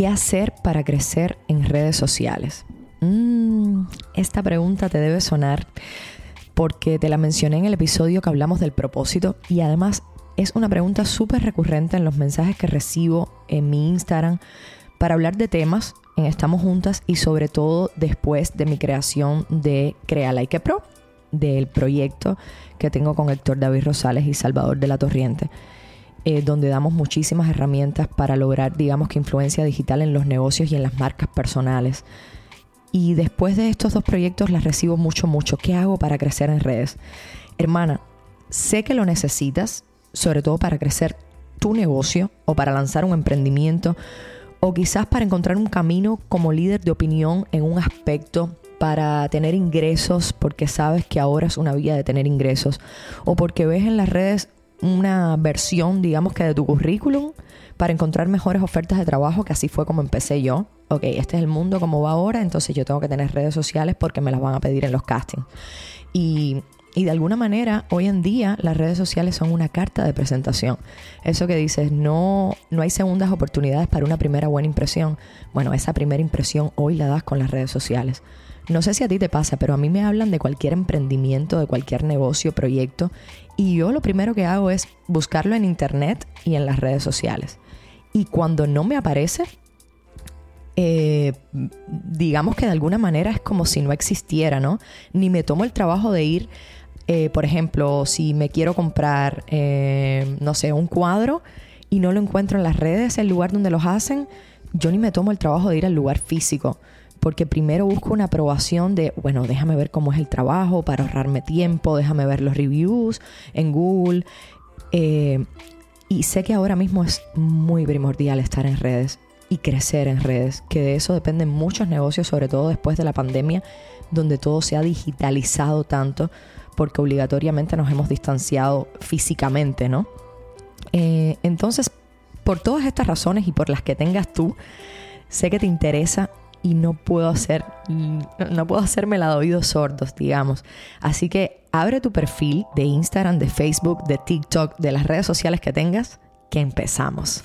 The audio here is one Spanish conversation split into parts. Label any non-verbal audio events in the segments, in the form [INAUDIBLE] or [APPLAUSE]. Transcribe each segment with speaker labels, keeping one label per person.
Speaker 1: ¿Qué hacer para crecer en redes sociales? Mm, esta pregunta te debe sonar porque te la mencioné en el episodio que hablamos del propósito y además es una pregunta súper recurrente en los mensajes que recibo en mi Instagram para hablar de temas en Estamos Juntas y sobre todo después de mi creación de Crea Like Pro, del proyecto que tengo con Héctor David Rosales y Salvador de la Torriente. Eh, donde damos muchísimas herramientas para lograr, digamos que influencia digital en los negocios y en las marcas personales. Y después de estos dos proyectos las recibo mucho, mucho. ¿Qué hago para crecer en redes? Hermana, sé que lo necesitas, sobre todo para crecer tu negocio o para lanzar un emprendimiento o quizás para encontrar un camino como líder de opinión en un aspecto para tener ingresos porque sabes que ahora es una vía de tener ingresos o porque ves en las redes una versión, digamos que de tu currículum para encontrar mejores ofertas de trabajo, que así fue como empecé yo. Ok, este es el mundo como va ahora, entonces yo tengo que tener redes sociales porque me las van a pedir en los castings. Y, y de alguna manera, hoy en día, las redes sociales son una carta de presentación. Eso que dices, no, no hay segundas oportunidades para una primera buena impresión. Bueno, esa primera impresión hoy la das con las redes sociales. No sé si a ti te pasa, pero a mí me hablan de cualquier emprendimiento, de cualquier negocio, proyecto, y yo lo primero que hago es buscarlo en internet y en las redes sociales. Y cuando no me aparece, eh, digamos que de alguna manera es como si no existiera, ¿no? Ni me tomo el trabajo de ir, eh, por ejemplo, si me quiero comprar, eh, no sé, un cuadro y no lo encuentro en las redes, el lugar donde los hacen, yo ni me tomo el trabajo de ir al lugar físico porque primero busco una aprobación de, bueno, déjame ver cómo es el trabajo para ahorrarme tiempo, déjame ver los reviews en Google. Eh, y sé que ahora mismo es muy primordial estar en redes y crecer en redes, que de eso dependen muchos negocios, sobre todo después de la pandemia, donde todo se ha digitalizado tanto, porque obligatoriamente nos hemos distanciado físicamente, ¿no? Eh, entonces, por todas estas razones y por las que tengas tú, sé que te interesa y no puedo hacer, no puedo hacerme la de oídos sordos, digamos. Así que abre tu perfil de Instagram, de Facebook, de TikTok, de las redes sociales que tengas, que empezamos.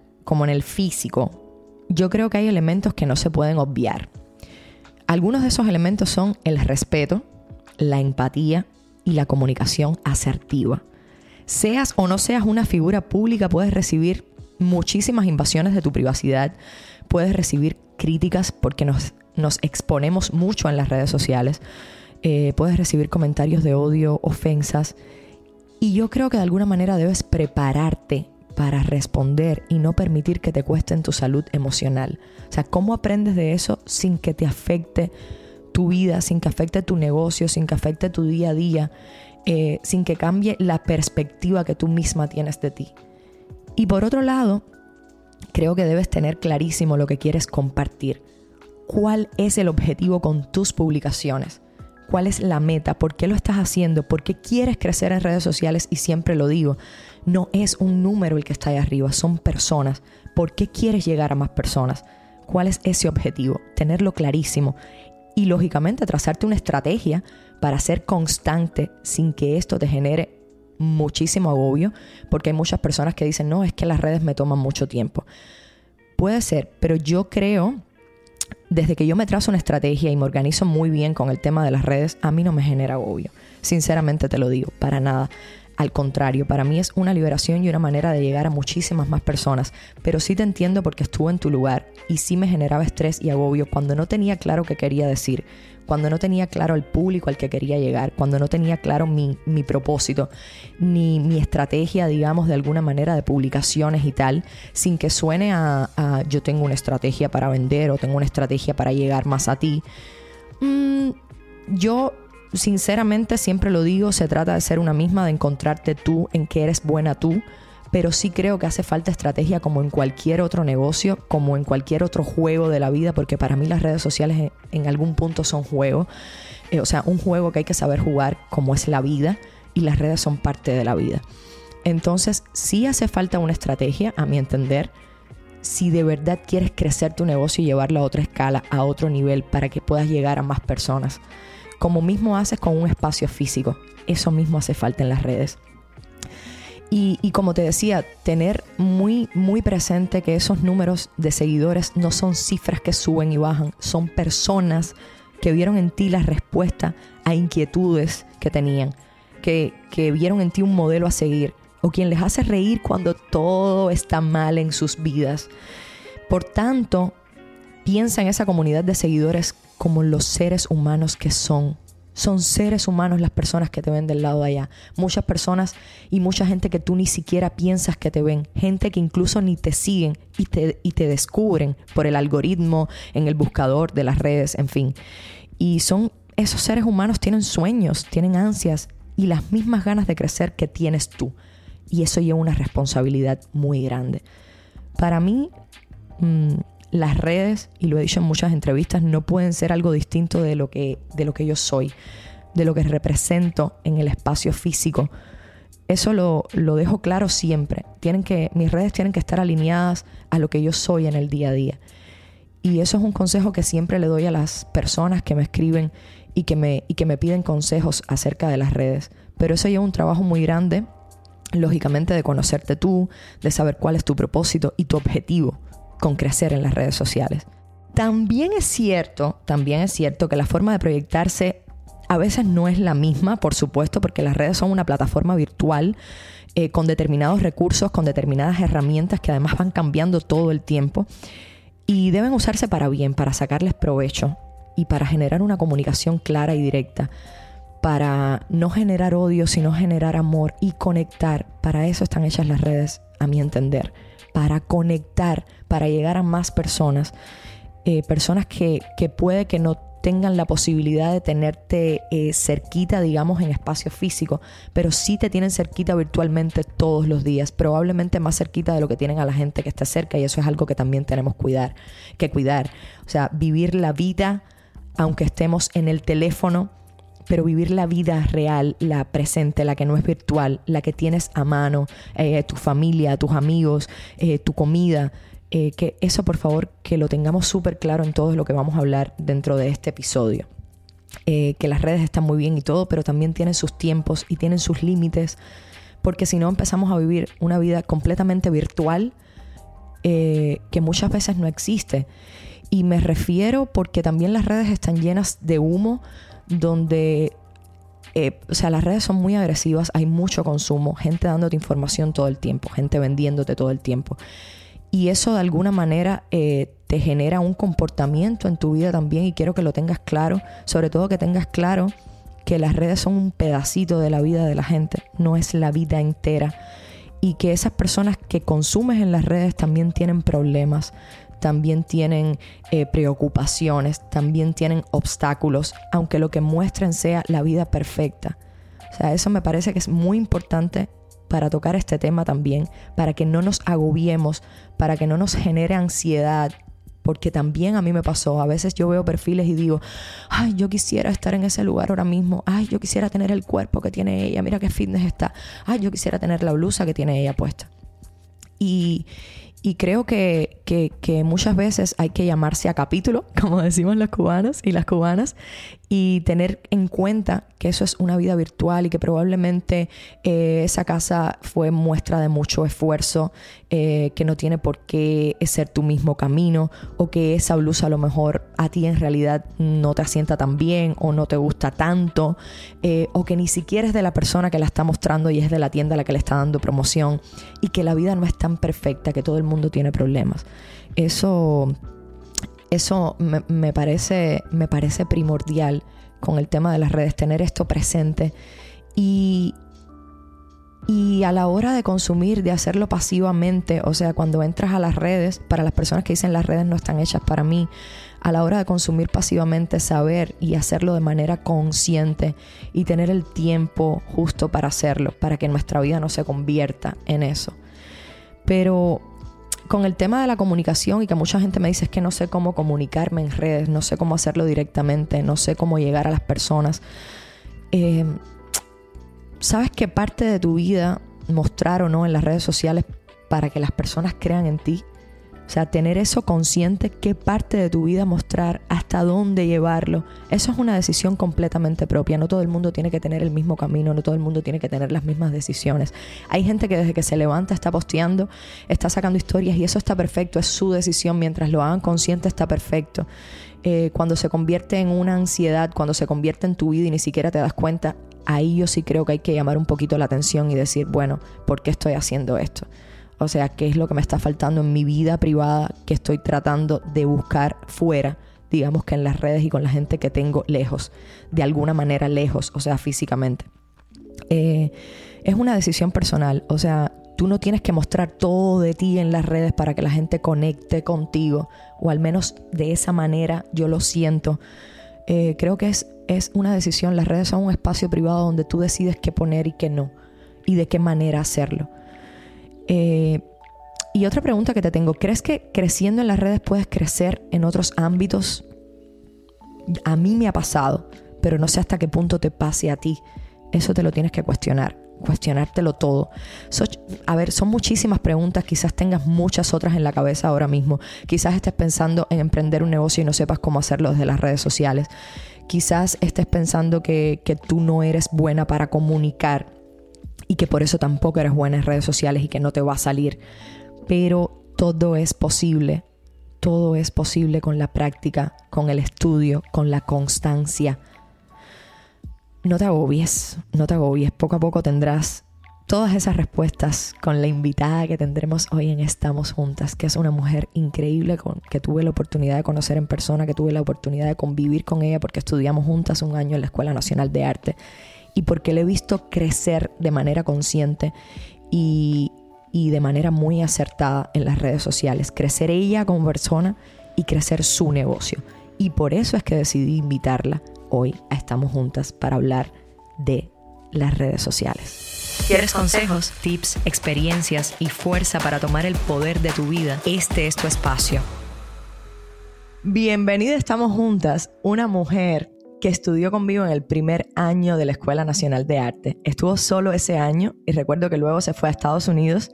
Speaker 1: como en el físico, yo creo que hay elementos que no se pueden obviar. Algunos de esos elementos son el respeto, la empatía y la comunicación asertiva. Seas o no seas una figura pública, puedes recibir muchísimas invasiones de tu privacidad, puedes recibir críticas porque nos, exponemos mucho en las redes sociales, eh, puedes recibir comentarios de odio, ofensas, y yo creo que de alguna manera debes prepararte para responder y no permitir que te cueste en tu salud emocional. O sea, ¿cómo aprendes de eso sin que te afecte tu vida, sin que afecte tu negocio, sin que afecte tu día a día, eh, sin que cambie la perspectiva que tú misma tienes de ti? Y por otro lado, creo que debes tener clarísimo lo que quieres compartir. ¿Cuál es el objetivo con tus publicaciones? ¿Cuál es la meta? ¿Por qué lo estás haciendo? ¿Por qué quieres crecer en redes sociales? Y siempre lo digo, no es un número el que está ahí arriba, son personas. ¿Por qué quieres llegar a más personas? ¿Cuál es ese objetivo? Tenerlo clarísimo y lógicamente trazarte una estrategia para ser constante sin que esto te genere muchísimo agobio, porque hay muchas personas que dicen, no, es que las redes me toman mucho tiempo. Puede ser, pero yo creo, desde que yo me trazo una estrategia y me organizo muy bien con el tema de las redes, a mí no me genera agobio. Sinceramente te lo digo, para nada. Al contrario, para mí es una liberación y una manera de llegar a muchísimas más personas, pero sí te entiendo porque estuve en tu lugar y sí me generaba estrés y agobio cuando no tenía claro qué quería decir, cuando no tenía claro el público al que quería llegar, cuando no tenía claro mi, propósito, ni mi estrategia, digamos, de alguna manera de publicaciones y tal, sin que suene a, yo tengo una estrategia para vender o tengo una estrategia para llegar más a ti. Mm, yo sinceramente siempre lo digo, se trata de ser una misma, de encontrarte tú en que eres buena tú, pero sí creo que hace falta estrategia como en cualquier otro negocio, como en cualquier otro juego de la vida, porque para mí las redes sociales en, algún punto son juegos, eh, o sea, un juego que hay que saber jugar como es la vida y las redes son parte de la vida. Entonces, sí hace falta una estrategia, a mi entender, si de verdad quieres crecer tu negocio y llevarlo a otra escala, a otro nivel, para que puedas llegar a más personas. Como mismo haces con un espacio físico, eso mismo hace falta en las redes. Y, como te decía, tener muy, muy presente que esos números de seguidores no son cifras que suben y bajan, son personas que vieron en ti la respuesta a inquietudes que tenían, que, que vieron en ti un modelo a seguir, o quien les hace reír cuando todo está mal en sus vidas. Por tanto, piensa en esa comunidad de seguidores como los seres humanos que son. Son seres humanos las personas que te ven del lado de allá. Muchas personas y mucha gente que tú ni siquiera piensas que te ven. Gente que incluso ni te siguen y te, y te descubren por el algoritmo, en el buscador de las redes, en fin. Y son esos seres humanos tienen sueños, tienen ansias y las mismas ganas de crecer que tienes tú y eso lleva una responsabilidad muy grande. Para mí, mm, las redes, y lo he dicho en muchas entrevistas, no pueden ser algo distinto de lo que, de lo que yo soy, de lo que represento en el espacio físico. Eso lo, lo dejo claro siempre. Tienen que, mis redes tienen que estar alineadas a lo que yo soy en el día a día. Y eso es un consejo que siempre le doy a las personas que me escriben y que me, y que me piden consejos acerca de las redes. Pero eso lleva un trabajo muy grande lógicamente de conocerte tú, de saber cuál es tu propósito y tu objetivo con crecer en las redes sociales. También es cierto, también es cierto que la forma de proyectarse a veces no es la misma, por supuesto, porque las redes son una plataforma virtual eh, con determinados recursos, con determinadas herramientas que además van cambiando todo el tiempo y deben usarse para bien, para sacarles provecho y para generar una comunicación clara y directa para no generar odio, sino generar amor y conectar. Para eso están hechas las redes, a mi entender. Para conectar, para llegar a más personas. Eh, personas que, que, puede que no tengan la posibilidad de tenerte eh, cerquita, digamos, en espacio físico, pero sí te tienen cerquita virtualmente todos los días, probablemente más cerquita de lo que tienen a la gente que está cerca y eso es algo que también tenemos cuidar, que cuidar. O sea, vivir la vida aunque estemos en el teléfono, pero vivir la vida real, la presente, la que no es virtual, la que tienes a mano, eh, tu familia, tus amigos, eh, tu comida, eh, que eso por favor que lo tengamos súper claro en todo lo que vamos a hablar dentro de este episodio. que las redes están muy bien y todo, pero también tienen sus tiempos y tienen sus límites, porque si no empezamos a vivir una vida completamente virtual que muchas veces no existe. Y me refiero porque también las redes están llenas de humo, donde, eh, o sea, las redes son muy agresivas, hay mucho consumo, gente dándote información todo el tiempo, gente vendiéndote todo el tiempo. Y eso de alguna manera eh, te genera un comportamiento en tu vida también y quiero que lo tengas claro, sobre todo que tengas claro que las redes son un pedacito de la vida de la gente, no es la vida entera. Y que esas personas que consumes en las redes también tienen problemas, también tienen eh, preocupaciones, también tienen obstáculos, aunque lo que muestren sea la vida perfecta. O sea, eso me parece que es muy importante para tocar este tema también, para que no nos agobiemos, para que no nos genere ansiedad, porque también a mí me pasó, a veces yo veo perfiles y digo, ay, yo quisiera estar en ese lugar ahora mismo, ay, yo quisiera tener el cuerpo que tiene ella, mira qué fitness está, ay, yo quisiera tener la blusa que tiene ella puesta. Y, y creo que, muchas veces hay que llamarse a capítulo, [LAUGHS] como decimos los cubanos y las cubanas, y tener en cuenta que eso es una vida virtual y que probablemente eh, esa casa fue muestra de mucho esfuerzo, eh, que no tiene por qué ser tu mismo camino o que esa blusa a lo mejor a ti en realidad no te asienta tan bien o no te gusta tanto eh, o que ni siquiera es de la persona que la está mostrando y es de la tienda a la que le está dando promoción y que la vida no es tan perfecta, que todo el mundo tiene problemas. Eso eso me, parece, me parece primordial con el tema de las redes, tener esto presente. Y, y a la hora de consumir, de hacerlo pasivamente, o sea, cuando entras a las redes, para las personas que dicen las redes no están hechas para mí, a la hora de consumir pasivamente, saber y hacerlo de manera consciente y tener el tiempo justo para hacerlo, para que nuestra vida no se convierta en eso. Pero con el tema de la comunicación y que mucha gente me dice es que no sé cómo comunicarme en redes, no sé cómo hacerlo directamente, no sé cómo llegar a las personas. Eh, ¿Sabes qué parte de tu vida mostrar o no en las redes sociales para que las personas crean en ti? O sea, tener eso consciente, qué parte de tu vida mostrar, hasta dónde llevarlo, eso es una decisión completamente propia. No todo el mundo tiene que tener el mismo camino, no todo el mundo tiene que tener las mismas decisiones. Hay gente que desde que se levanta está posteando, está sacando historias y eso está perfecto, es su decisión. Mientras lo hagan consciente está perfecto. Eh, cuando se convierte en una ansiedad, cuando se convierte en tu vida y ni siquiera te das cuenta, ahí yo sí creo que hay que llamar un poquito la atención y decir, bueno, ¿por qué estoy haciendo esto? O sea, ¿qué es lo que me está faltando en mi vida privada que estoy tratando de buscar fuera? Digamos que en las redes y con la gente que tengo lejos, de alguna manera lejos, o sea, físicamente. Eh, es una decisión personal, o sea, tú no tienes que mostrar todo de ti en las redes para que la gente conecte contigo, o al menos de esa manera yo lo siento. Eh, creo que es, es una decisión, las redes son un espacio privado donde tú decides qué poner y qué no, y de qué manera hacerlo. Eh, y otra pregunta que te tengo, ¿crees que creciendo en las redes puedes crecer en otros ámbitos? A mí me ha pasado, pero no sé hasta qué punto te pase a ti. Eso te lo tienes que cuestionar, cuestionártelo todo. a ver, son muchísimas preguntas, quizás tengas muchas otras en la cabeza ahora mismo. Quizás estés pensando en emprender un negocio y no sepas cómo hacerlo desde las redes sociales. Quizás estés pensando que, que tú no eres buena para comunicar y que por eso tampoco eres buena en redes sociales y que no te va a salir. Pero todo es posible. Todo es posible con la práctica, con el estudio, con la constancia. No te agobies, no te agobies. Poco a poco tendrás todas esas respuestas con la invitada que tendremos hoy en Estamos Juntas, que es una mujer increíble con, que tuve la oportunidad de conocer en persona, que tuve la oportunidad de convivir con ella porque estudiamos juntas un año en la Escuela Nacional de Arte y porque le he visto crecer de manera consciente y, de manera muy acertada en las redes sociales. Crecer ella como persona y crecer su negocio. Y por eso es que decidí invitarla hoy a Estamos Juntas para hablar de las redes sociales.
Speaker 2: ¿Quieres consejos, tips, experiencias y fuerza para tomar el poder de tu vida? Este es tu espacio.
Speaker 1: Bienvenida, estamos juntas, una mujer que estudió conmigo en el primer año de la Escuela Nacional de Arte. Estuvo solo ese año y recuerdo que luego se fue a Estados Unidos.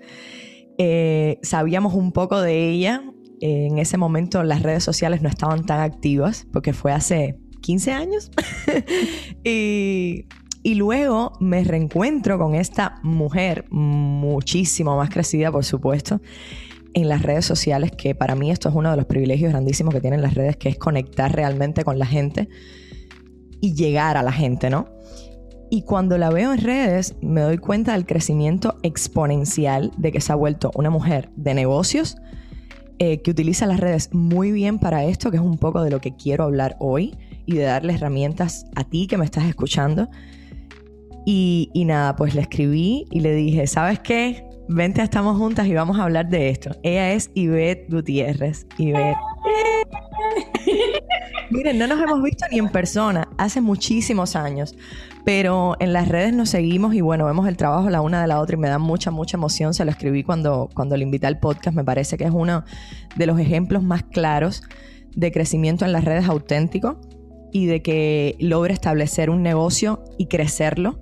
Speaker 1: Eh, sabíamos un poco de ella. en ese momento las redes sociales no estaban tan activas porque fue hace 15 años. [LAUGHS] y, y luego me reencuentro con esta mujer muchísimo más crecida, por supuesto, en las redes sociales, que para mí esto es uno de los privilegios grandísimos que tienen las redes, que es conectar realmente con la gente y llegar a la gente, ¿no? Y cuando la veo en redes, me doy cuenta del crecimiento exponencial de que se ha vuelto una mujer de negocios eh, que utiliza las redes muy bien para esto, que es un poco de lo que quiero hablar hoy y de darle herramientas a ti que me estás escuchando. Y, y nada, pues le escribí y le dije, ¿sabes qué? Vente, estamos juntas y vamos a hablar de esto. Ella es Ivette Gutiérrez. Ivette. Miren, no nos hemos visto ni en persona hace muchísimos años, pero en las redes nos seguimos y bueno, vemos el trabajo la una de la otra y me da mucha, mucha emoción. Se lo escribí cuando, cuando le invité al podcast. Me parece que es uno de los ejemplos más claros de crecimiento en las redes auténtico y de que logra establecer un negocio y crecerlo,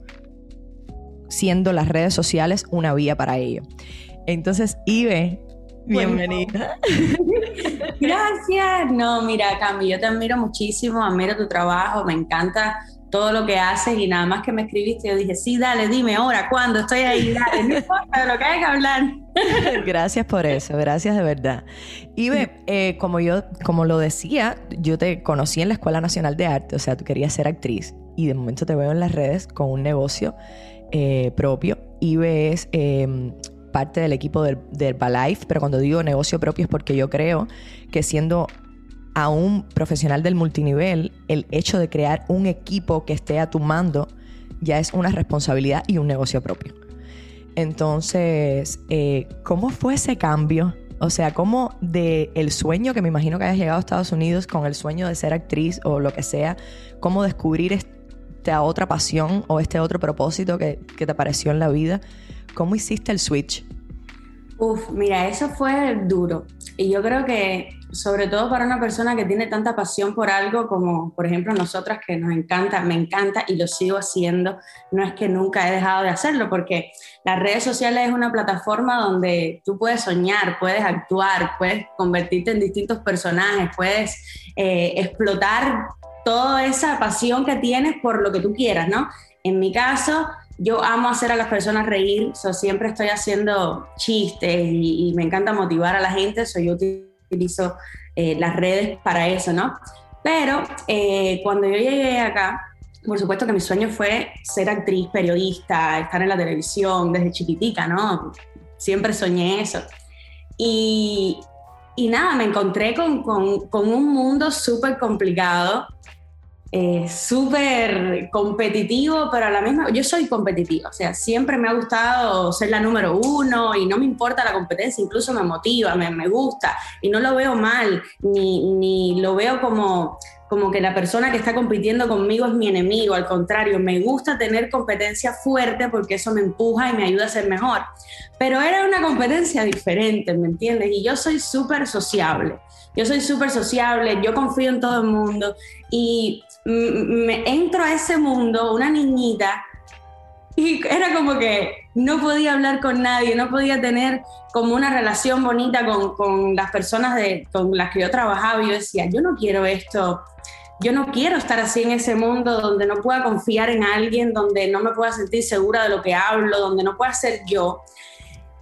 Speaker 1: siendo las redes sociales una vía para ello. Entonces, Ibe, bienvenida. [LAUGHS]
Speaker 3: Gracias. No, mira, Cami, yo te admiro muchísimo, admiro tu trabajo, me encanta todo lo que haces y nada más que me escribiste, yo dije, sí, dale, dime ahora, ¿cuándo? Estoy ahí, dale, no importa de lo que hay que hablar. [LAUGHS]
Speaker 1: Gracias por eso, gracias de verdad. Y eh, como yo, como lo decía, yo te conocí en la Escuela Nacional de Arte, o sea, tú querías ser actriz y de momento te veo en las redes con un negocio eh, propio. Ibe es em, parte del equipo del, del Herbalife, pero cuando digo negocio propio es porque yo creo que siendo a un profesional del multinivel, el hecho de crear un equipo que esté a tu mando ya es una responsabilidad y un negocio propio. Entonces, eh, ¿cómo fue ese cambio? O sea, ¿cómo de el sueño que me imagino que hayas llegado a Estados Unidos con el sueño de ser actriz o lo que sea, cómo descubrir esta otra pasión o este otro propósito que, que te apareció en la vida? ¿Cómo hiciste el switch?
Speaker 3: Uf, mira, eso fue duro. Y yo creo que, sobre todo para una persona que tiene tanta pasión por algo como, por ejemplo, nosotras que nos encanta, me encanta y lo sigo haciendo, no es que nunca he dejado de hacerlo, porque las redes sociales es una plataforma donde tú puedes soñar, puedes actuar, puedes convertirte en distintos personajes, puedes eh, explotar toda esa pasión que tienes por lo que tú quieras, ¿no? En mi caso, yo amo hacer a las personas reír, so, siempre estoy haciendo chistes y, me encanta motivar a la gente, so, yo utilizo eh, las redes para eso, ¿no? Pero eh, cuando yo llegué acá, por supuesto que mi sueño fue ser actriz, periodista, estar en la televisión desde chiquitica, ¿no? Siempre soñé eso. Y, y nada, me encontré con, con, con un mundo súper complicado eh, súper competitivo, pero a la misma, yo soy competitiva, o sea, siempre me ha gustado ser la número uno y no me importa la competencia, incluso me motiva, me, me gusta y no lo veo mal, ni, ni lo veo como, como que la persona que está compitiendo conmigo es mi enemigo, al contrario, me gusta tener competencia fuerte porque eso me empuja y me ayuda a ser mejor. Pero era una competencia diferente, ¿me entiendes? Y yo soy súper sociable. Yo soy súper sociable, yo confío en todo el mundo y me entro a ese mundo, una niñita, y era como que no podía hablar con nadie, no podía tener como una relación bonita con, con las personas de, con las que yo trabajaba. Y yo decía, yo no quiero esto, yo no quiero estar así en ese mundo donde no pueda confiar en alguien, donde no me pueda sentir segura de lo que hablo, donde no pueda ser yo.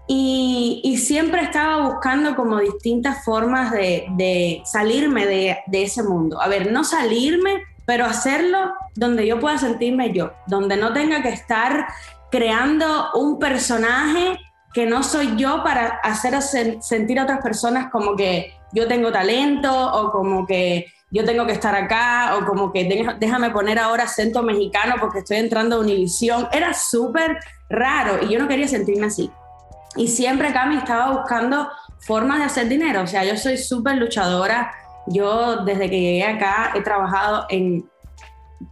Speaker 3: Y, y siempre estaba buscando como distintas formas de, de salirme de, de ese mundo. A ver, no salirme, pero hacerlo donde yo pueda sentirme yo, donde no tenga que estar creando un personaje que no soy yo para hacer sentir a otras personas como que yo tengo talento o como que yo tengo que estar acá o como que déjame poner ahora acento mexicano porque estoy entrando a Univisión. Era súper raro y yo no quería sentirme así. Y siempre Cami estaba buscando formas de hacer dinero. O sea, yo soy súper luchadora yo desde que llegué acá he trabajado en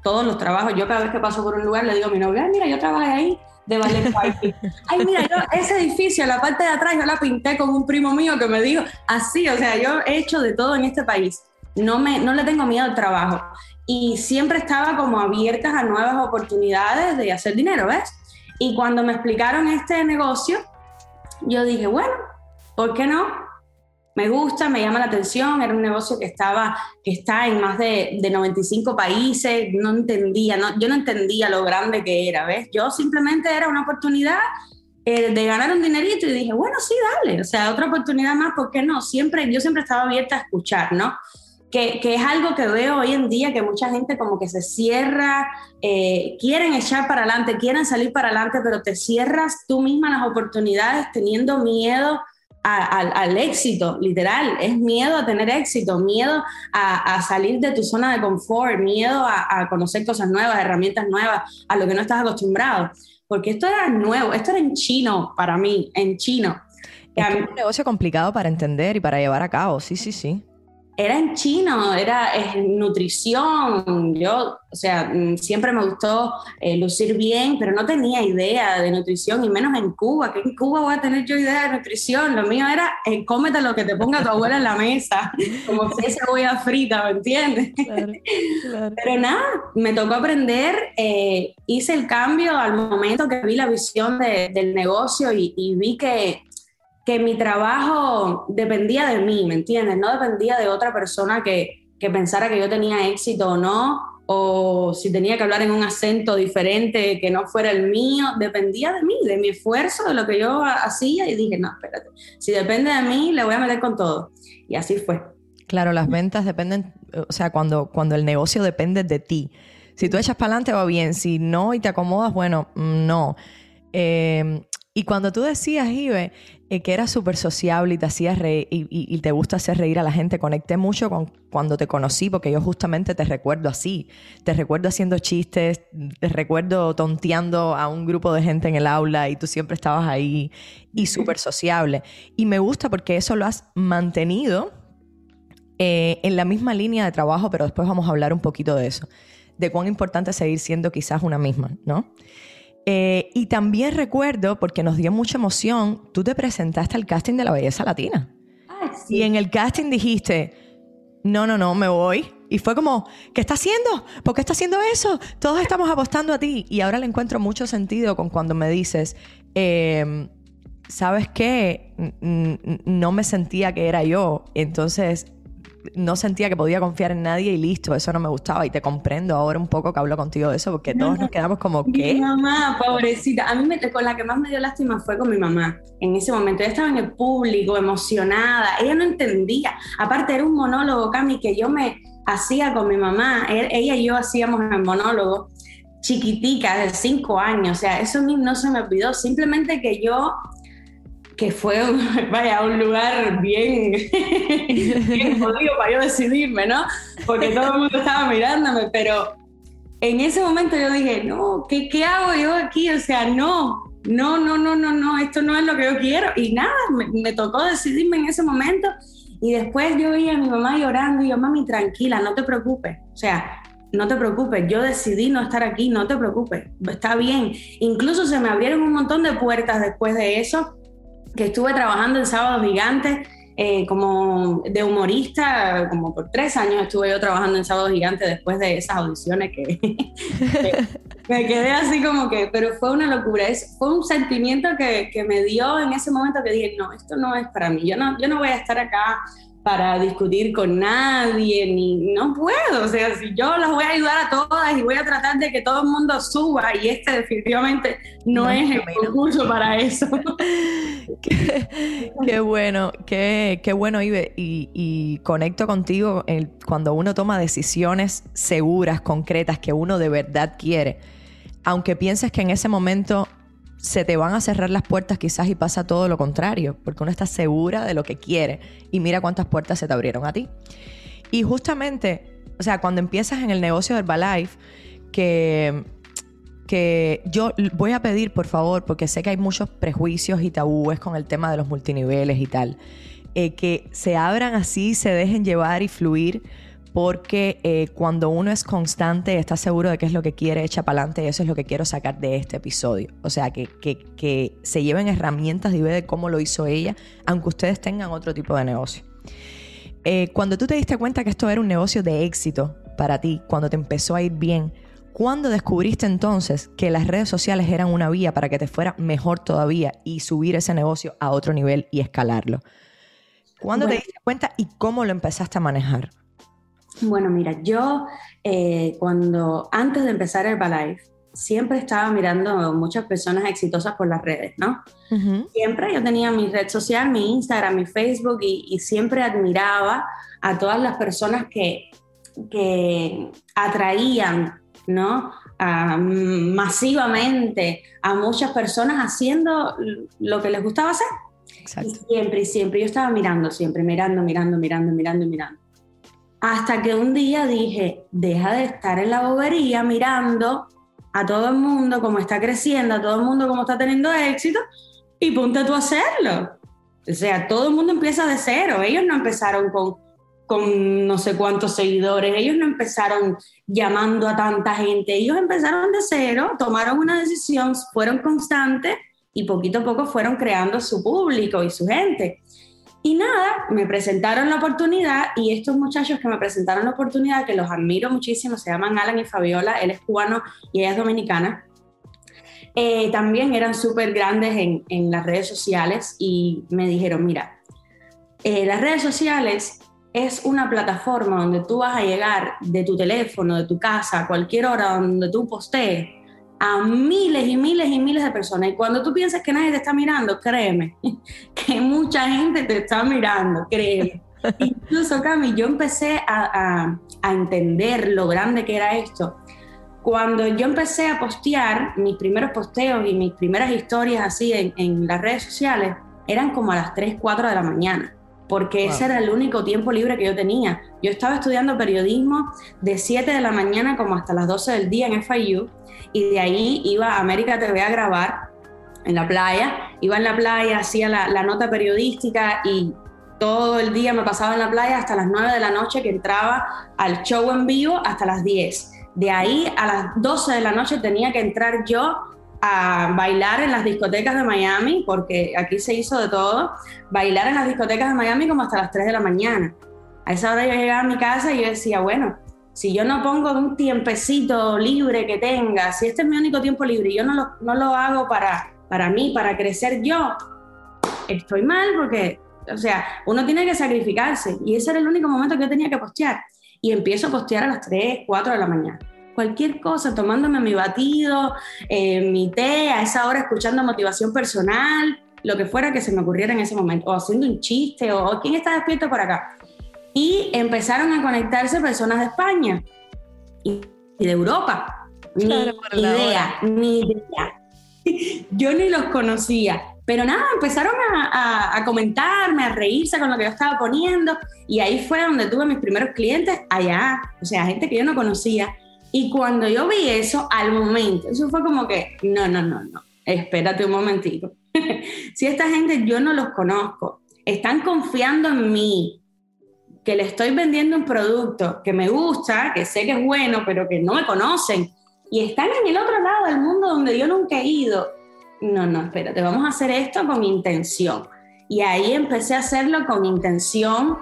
Speaker 3: todos los trabajos. Yo cada vez que paso por un lugar le digo a mi novia, mira, yo trabajé ahí de ballet parking. [LAUGHS] Ay, mira, yo ese edificio, la parte de atrás, yo la pinté con un primo mío que me dijo así, o sea, yo he hecho de todo en este país. No, me, no le tengo miedo al trabajo. Y siempre estaba como abiertas a nuevas oportunidades de hacer dinero, ¿ves? Y cuando me explicaron este negocio, yo dije, bueno, ¿por qué no? Me gusta, me llama la atención, era un negocio que estaba, que está en más de, de 95 países, no entendía, yo no entendía lo grande que era, ¿ves? Yo simplemente era una oportunidad eh, de ganar un dinerito y dije, bueno, sí, dale, o sea, otra oportunidad más, ¿por qué no? Siempre, yo siempre estaba abierta a escuchar, ¿no? Que, que, es algo que veo hoy en día, que mucha gente como que se cierra, eh, quieren echar para adelante, quieren salir para adelante, pero te cierras tú misma las oportunidades teniendo miedo al éxito, literal, es miedo a tener éxito, miedo a, salir de tu zona de confort, miedo a, conocer cosas nuevas, herramientas nuevas, a lo que no estás acostumbrado. Porque esto era nuevo, esto era en chino para mí, en chino.
Speaker 1: Es un negocio complicado para entender y para llevar a cabo, sí, sí, sí
Speaker 3: era en chino, era nutrición. Yo, o sea, mm, siempre me gustó eh, lucir bien, pero no tenía idea de nutrición, y menos en Cuba, que en Cuba voy a tener yo idea de nutrición. Lo mío era eh, cómete lo que te ponga tu abuela en la mesa, [LAUGHS] como si esa cebolla frita, ¿me entiendes? Pero nada, me tocó aprender, eh, hice el cambio al momento que vi la visión del negocio y vi que que mi trabajo dependía de mí, ¿me entiendes? No dependía de otra persona que, que pensara que yo tenía éxito o no, o si tenía que hablar en un acento diferente que no fuera el mío, dependía de mí, de mi esfuerzo, de lo que yo hacía y dije, no, espérate, si depende de mí, le voy a meter con todo. Y así fue.
Speaker 1: Claro, las ventas dependen, o sea, cuando, cuando el negocio depende de ti. Si tú echas para adelante va bien, si no y te acomodas, bueno, mm, no. Eh, y cuando tú decías, Ibe, eh, que eras súper sociable y te hacías reír y, te gusta hacer reír a la gente, conecté mucho con cuando te conocí, porque yo justamente te recuerdo así. Te recuerdo haciendo chistes, te recuerdo tonteando a un grupo de gente en el aula y tú siempre estabas ahí y súper sociable. Y me gusta porque eso lo has mantenido eh, en la misma línea de trabajo, pero después vamos a hablar un poquito de eso, de cuán importante es seguir siendo quizás una misma, ¿no? Eh, y también recuerdo, porque nos dio mucha emoción, tú te presentaste al casting de la belleza latina. Y en el casting dijiste, no, no, no, me voy. Y fue como, ¿qué está haciendo? ¿Por qué está haciendo eso? Todos estamos apostando a ti. Y ahora le encuentro mucho sentido con cuando me dices, eh, ¿sabes qué? No me sentía que era yo. Entonces no sentía que podía confiar en nadie y listo, eso no me gustaba. Y te comprendo ahora un poco que hablo contigo de eso, porque todos nos quedamos como, ¿qué?
Speaker 3: Mi mamá, pobrecita. A mí me, con la que más me dio lástima fue con mi mamá. En ese momento, ella estaba en el público, emocionada. Ella no entendía. Aparte, era un monólogo, Cami, que yo me hacía con mi mamá. E, ella y yo hacíamos el monólogo chiquitica, de cinco años. O sea, eso no se me olvidó. Simplemente que yo que fue [LAUGHS] vaya, un lugar bien, [LAUGHS] bien jodido para yo decidirme, ¿no? Porque todo el mundo estaba mirándome, pero en ese momento yo dije, no, ¿qué, qué hago yo aquí? O sea, no, no, no, no, no, no, esto no es lo que yo quiero. Y nada, me, tocó decidirme en ese momento. Y después yo vi a mi mamá llorando y yo, mami, tranquila, no te preocupes. O sea, no te preocupes, yo decidí no estar aquí, no te preocupes, está bien. Incluso se me abrieron un montón de puertas después de eso que estuve trabajando en Sábados Gigantes eh, como de humorista, como por tres años estuve yo trabajando en Sábados Gigantes después de esas audiciones que, [LAUGHS] me quedé así como que, pero fue una locura, es, fue un sentimiento que, que, me dio en ese momento que dije, no, esto no es para mí, yo no, yo no voy a estar acá para discutir con nadie, ni no puedo, o sea, si yo las voy a ayudar a todas y voy a tratar de que todo el mundo suba y este definitivamente no, es el concurso para eso. [LAUGHS] [LAUGHS]
Speaker 1: qué, bueno, qué, qué bueno Ibe, y, y conecto contigo cuando uno toma decisiones seguras, concretas, que uno de verdad quiere, aunque pienses que en ese momento se te van a cerrar las puertas quizás y pasa todo lo contrario, porque uno está segura de lo que quiere y mira cuántas puertas se te abrieron a ti. Y justamente, o sea, cuando empiezas en el negocio de Herbalife, que, que yo voy a pedir, por favor, porque sé que hay muchos prejuicios y tabúes con el tema de los multiniveles y tal, eh, que se abran así, se dejen llevar y fluir porque eh, cuando uno es constante, está seguro de qué es lo que quiere, echa para adelante, y eso es lo que quiero sacar de este episodio. O sea, que, que, se lleven herramientas y ve de cómo lo hizo ella, aunque ustedes tengan otro tipo de negocio. Eh, cuando tú te diste cuenta que esto era un negocio de éxito para ti, cuando te empezó a ir bien, ¿cuándo descubriste entonces que las redes sociales eran una vía para que te fuera mejor todavía y subir ese negocio a otro nivel y escalarlo? ¿Cuándo te diste cuenta y cómo lo empezaste a manejar?
Speaker 3: Bueno, mira, yo eh, cuando antes de empezar Herbalife, siempre estaba mirando muchas personas exitosas por las redes, ¿no? Siempre yo tenía mi red social, mi Instagram, mi Facebook y, siempre admiraba a todas las personas que, que atraían, ¿no? masivamente a muchas personas haciendo lo que les gustaba hacer. Exacto. siempre, y siempre, yo estaba mirando, siempre, mirando, mirando, mirando, mirando, mirando. Hasta que un día dije, deja de estar en la bobería mirando a todo el mundo cómo está creciendo, a todo el mundo cómo está teniendo éxito y ponte tú a hacerlo. O sea, todo el mundo empieza de cero. Ellos no empezaron con, con no sé cuántos seguidores, ellos no empezaron llamando a tanta gente, ellos empezaron de cero, tomaron una decisión, fueron constantes y poquito a poco fueron creando su público y su gente. Y nada, me presentaron la oportunidad y estos muchachos que me presentaron la oportunidad, que los admiro muchísimo, se llaman Alan y Fabiola, él es cubano y ella es dominicana, eh, también eran súper grandes en, las redes sociales y me dijeron, mira, eh, las redes sociales es una plataforma donde tú vas a llegar de tu teléfono, de tu casa, a cualquier hora donde tú postees a miles y miles y miles de personas. Y cuando tú piensas que nadie te está mirando, créeme, [LAUGHS] que mucha gente te está mirando, créeme. [LAUGHS] Incluso, Cami, yo empecé a, a, entender lo grande que era esto. Cuando yo empecé a postear mis primeros posteos y mis primeras historias así en, en las redes sociales, eran como a las 3, 4 de la mañana porque ese era el único tiempo libre que yo tenía. Yo estaba estudiando periodismo de 7 de la mañana como hasta las 12 del día en FIU y de ahí iba a América TV a grabar en la playa, iba en la playa, hacía la, la nota periodística y todo el día me pasaba en la playa hasta las 9 de la noche que entraba al show en vivo hasta las 10. De ahí a las 12 de la noche tenía que entrar yo a bailar en las discotecas de Miami, porque aquí se hizo de todo, bailar en las discotecas de Miami como hasta las 3 de la mañana. A esa hora yo llegaba a mi casa y yo decía, bueno, si yo no pongo un tiempecito libre que tenga, si este es mi único tiempo libre y yo no lo, no lo hago para, para mí, para crecer yo, estoy mal porque, o sea, uno tiene que sacrificarse y ese era el único momento que yo tenía que postear. Y empiezo a postear a las 3, 4 de la mañana. Cualquier cosa, tomándome mi batido, eh, mi té, a esa hora escuchando motivación personal, lo que fuera que se me ocurriera en ese momento, o haciendo un chiste, o quién está despierto por acá. Y empezaron a conectarse personas de España y, de Europa. Ni idea, ni idea. [LAUGHS] Yo ni los conocía. Pero nada, empezaron a, comentarme, a reírse con lo que yo estaba poniendo. Y ahí fue donde tuve mis primeros clientes allá. O sea, gente que yo no conocía. Y cuando yo vi eso, al momento, eso fue como que, no, no, no, no, espérate un momentito. [LAUGHS] si esta gente yo no los conozco, están confiando en mí, que le estoy vendiendo un producto que me gusta, que sé que es bueno, pero que no me conocen, y están en el otro lado del mundo donde yo nunca he ido. No, no, espérate, vamos a hacer esto con intención. Y ahí empecé a hacerlo con intención,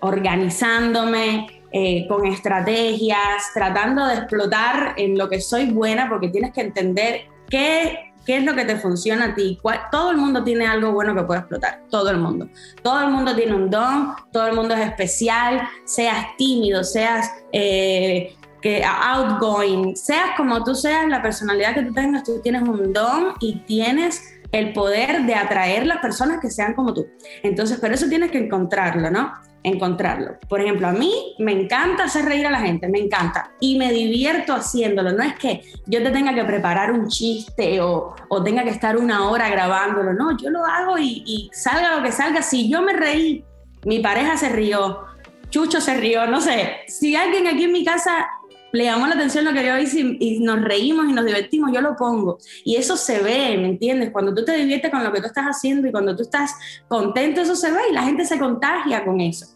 Speaker 3: organizándome, eh, con estrategias, tratando de explotar en lo que soy buena, porque tienes que entender qué ¿Qué es lo que te funciona a ti? Todo el mundo tiene algo bueno que puede explotar, todo el mundo. Todo el mundo tiene un don, todo el mundo es especial, seas tímido, seas eh, que outgoing, seas como tú seas, la personalidad que tú tengas, tú tienes un don y tienes el poder de atraer las personas que sean como tú. Entonces, pero eso tienes que encontrarlo, ¿no? encontrarlo. Por ejemplo, a mí me encanta hacer reír a la gente, me encanta. Y me divierto haciéndolo. No es que yo te tenga que preparar un chiste o, tenga que estar una hora grabándolo. No, yo lo hago y, y, salga lo que salga. Si yo me reí, mi pareja se rió, Chucho se rió, no sé. Si alguien aquí en mi casa le llamó la atención lo que yo hice y, nos reímos y nos divertimos, yo lo pongo. Y eso se ve, ¿me entiendes? Cuando tú te diviertes con lo que tú estás haciendo y cuando tú estás contento, eso se ve y la gente se contagia con eso.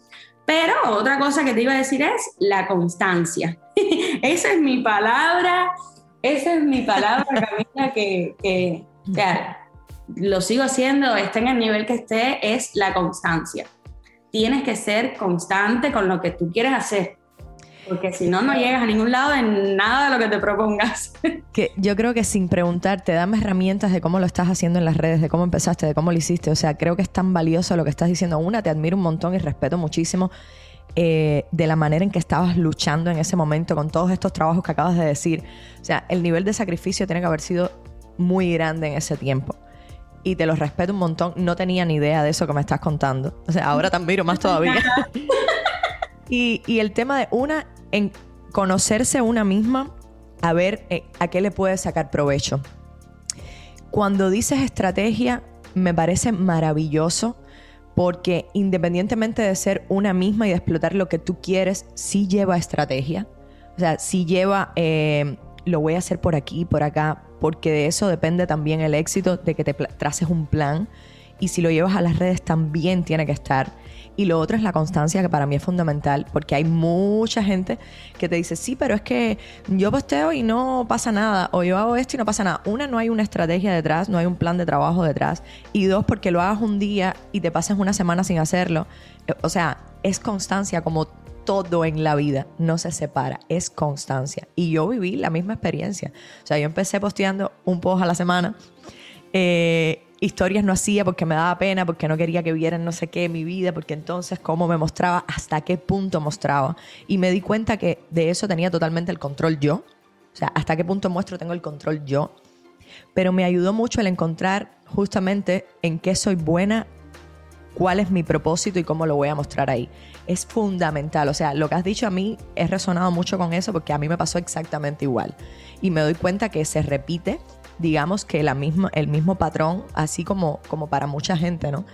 Speaker 3: Pero otra cosa que te iba a decir es la constancia. [LAUGHS] esa es mi palabra, esa es mi palabra, [LAUGHS] Camila, que, que lo sigo haciendo, esté en el nivel que esté, es la constancia. Tienes que ser constante con lo que tú quieres hacer porque si no, no llegas a ningún lado en nada de lo que te propongas. [LAUGHS]
Speaker 1: Que yo creo que sin preguntarte, dame herramientas de cómo lo estás haciendo en las redes, de cómo empezaste, de cómo lo hiciste. O sea, creo que es tan valioso lo que estás diciendo. Una, te admiro un montón y respeto muchísimo eh, de la manera en que estabas luchando en ese momento con todos estos trabajos que acabas de decir. O sea, el nivel de sacrificio tiene que haber sido muy grande en ese tiempo. Y te lo respeto un montón. No tenía ni idea de eso que me estás contando. O sea, ahora te admiro más todavía. [LAUGHS] y, y el tema de una, en conocerse una misma, a ver eh, a qué le puede sacar provecho. Cuando dices estrategia, me parece maravilloso porque independientemente de ser una misma y de explotar lo que tú quieres, sí lleva estrategia. O sea, sí lleva, eh, lo voy a hacer por aquí, por acá, porque de eso depende también el éxito, de que te traces un plan. Y si lo llevas a las redes, también tiene que estar. Y lo otro es la constancia, que para mí es fundamental, porque hay mucha gente que te dice, sí, pero es que yo posteo y no pasa nada, o yo hago esto y no pasa nada. Una, no hay una estrategia detrás, no hay un plan de trabajo detrás. Y dos, porque lo hagas un día y te pases una semana sin hacerlo. O sea, es constancia como todo en la vida, no se separa, es constancia. Y yo viví la misma experiencia. O sea, yo empecé posteando un post a la semana. Eh, historias no hacía porque me daba pena, porque no quería que vieran no sé qué mi vida, porque entonces cómo me mostraba, hasta qué punto mostraba. Y me di cuenta que de eso tenía totalmente el control yo. O sea, hasta qué punto muestro tengo el control yo. Pero me ayudó mucho el encontrar justamente en qué soy buena, cuál es mi propósito y cómo lo voy a mostrar ahí. Es fundamental. O sea, lo que has dicho a mí he resonado mucho con eso porque a mí me pasó exactamente igual. Y me doy cuenta que se repite digamos que la misma, el mismo patrón, así como, como para mucha gente, ¿no?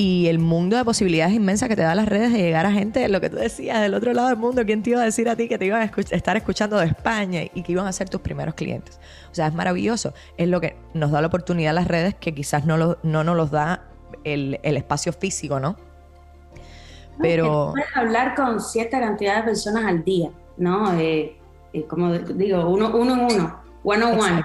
Speaker 1: Y el mundo de posibilidades inmensas que te da las redes de llegar a gente, lo que tú decías, del otro lado del mundo, ¿quién te iba a decir a ti que te iban a estar escuchando de España y que iban a ser tus primeros clientes? O sea, es maravilloso. Es lo que nos da la oportunidad las redes que quizás no, lo, no nos los da el, espacio físico, ¿no?
Speaker 3: Pero... puedes hablar con cierta cantidad de personas al día, ¿no? Eh, eh, como digo, uno, uno en uno, one on one.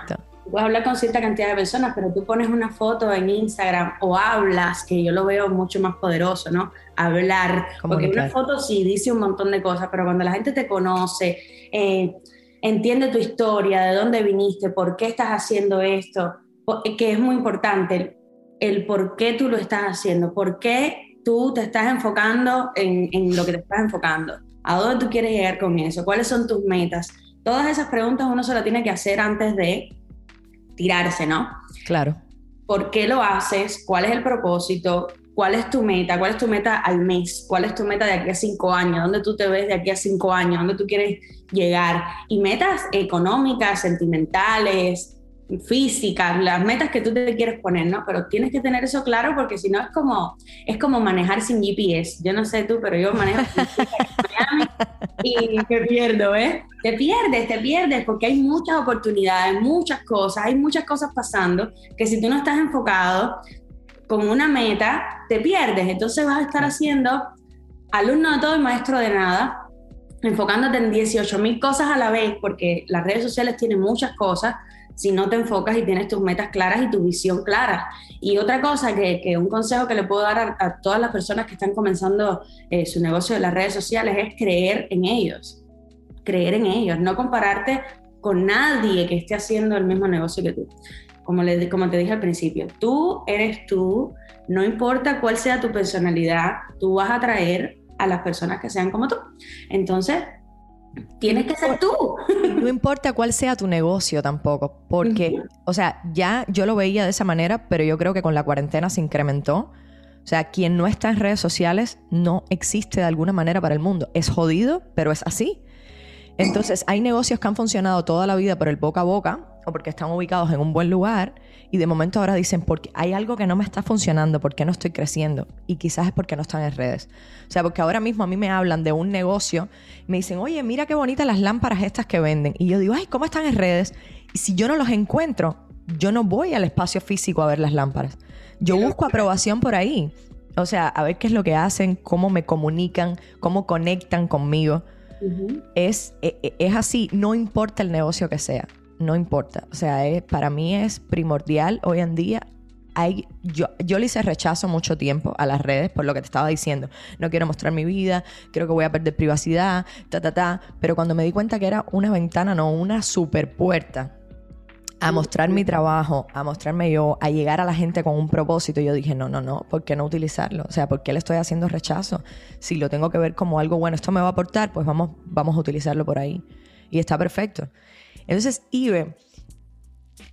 Speaker 3: Puedes hablar con cierta cantidad de personas, pero tú pones una foto en Instagram o hablas, que yo lo veo mucho más poderoso, ¿no? Hablar, porque una foto sí dice un montón de cosas, pero cuando la gente te conoce, eh, entiende tu historia, de dónde viniste, por qué estás haciendo esto, que es muy importante, el por qué tú lo estás haciendo, por qué tú te estás enfocando en, en lo que te estás enfocando, a dónde tú quieres llegar con eso, cuáles son tus metas. Todas esas preguntas uno se las tiene que hacer antes de tirarse, ¿no?
Speaker 1: Claro.
Speaker 3: ¿Por qué lo haces? ¿Cuál es el propósito? ¿Cuál es tu meta? ¿Cuál es tu meta al mes? ¿Cuál es tu meta de aquí a cinco años? ¿Dónde tú te ves de aquí a cinco años? ¿Dónde tú quieres llegar? Y metas económicas, sentimentales, físicas, las metas que tú te quieres poner, ¿no? Pero tienes que tener eso claro porque si no es como, es como manejar sin GPS. Yo no sé tú, pero yo manejo y me pierdo, ¿eh? Te pierdes, te pierdes porque hay muchas oportunidades, muchas cosas, hay muchas cosas pasando que si tú no estás enfocado con una meta, te pierdes. Entonces vas a estar haciendo alumno de todo y maestro de nada, enfocándote en 18 mil cosas a la vez porque las redes sociales tienen muchas cosas si no te enfocas y tienes tus metas claras y tu visión clara. Y otra cosa que, que un consejo que le puedo dar a, todas las personas que están comenzando eh, su negocio de las redes sociales es creer en ellos, creer en ellos, no compararte con nadie que esté haciendo el mismo negocio que tú. Como, le, como te dije al principio, tú eres tú, no importa cuál sea tu personalidad, tú vas a atraer a las personas que sean como tú. Entonces, Tienes que ser tú. [LAUGHS]
Speaker 1: No importa cuál sea tu negocio tampoco, porque, o sea, ya yo lo veía de esa manera, pero yo creo que con la cuarentena se incrementó. O sea, quien no está en redes sociales no existe de alguna manera para el mundo. Es jodido, pero es así. Entonces, hay negocios que han funcionado toda la vida por el boca a boca o porque están ubicados en un buen lugar y de momento ahora dicen, porque hay algo que no me está funcionando, ¿por qué no estoy creciendo? Y quizás es porque no están en redes. O sea, porque ahora mismo a mí me hablan de un negocio, me dicen, oye, mira qué bonitas las lámparas estas que venden. Y yo digo, ay, ¿cómo están en redes? Y si yo no los encuentro, yo no voy al espacio físico a ver las lámparas. Yo busco aprobación por ahí. O sea, a ver qué es lo que hacen, cómo me comunican, cómo conectan conmigo. es, e, e, es así, no importa el negocio que sea no importa. O sea, para mí es primordial hoy en día. Hay, yo, yo le hice rechazo mucho tiempo a las redes por lo que te estaba diciendo. No quiero mostrar mi vida, creo que voy a perder privacidad, ta, ta, ta. Pero cuando me di cuenta que era una ventana, no una super puerta a mostrar mi trabajo, a mostrarme yo, a llegar a la gente con un propósito, yo dije, no, no, no, ¿por qué no utilizarlo? O sea, ¿por qué le estoy haciendo rechazo? Si lo tengo que ver como algo bueno, esto me va a aportar, pues vamos, vamos a utilizarlo por ahí. Y está perfecto. Entonces, Ibe,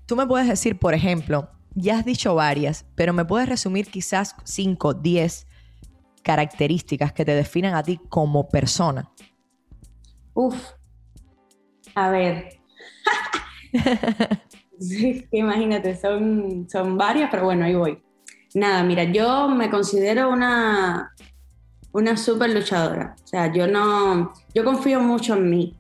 Speaker 1: tú me puedes decir, por ejemplo, ya has dicho varias, pero me puedes resumir quizás 5, 10 características que te definan a ti como persona.
Speaker 3: Uf, a ver. [LAUGHS] imagínate, son, son varias, pero bueno, ahí voy. Nada, mira, yo me considero una, una súper luchadora. O sea, yo no, yo confío mucho en mí.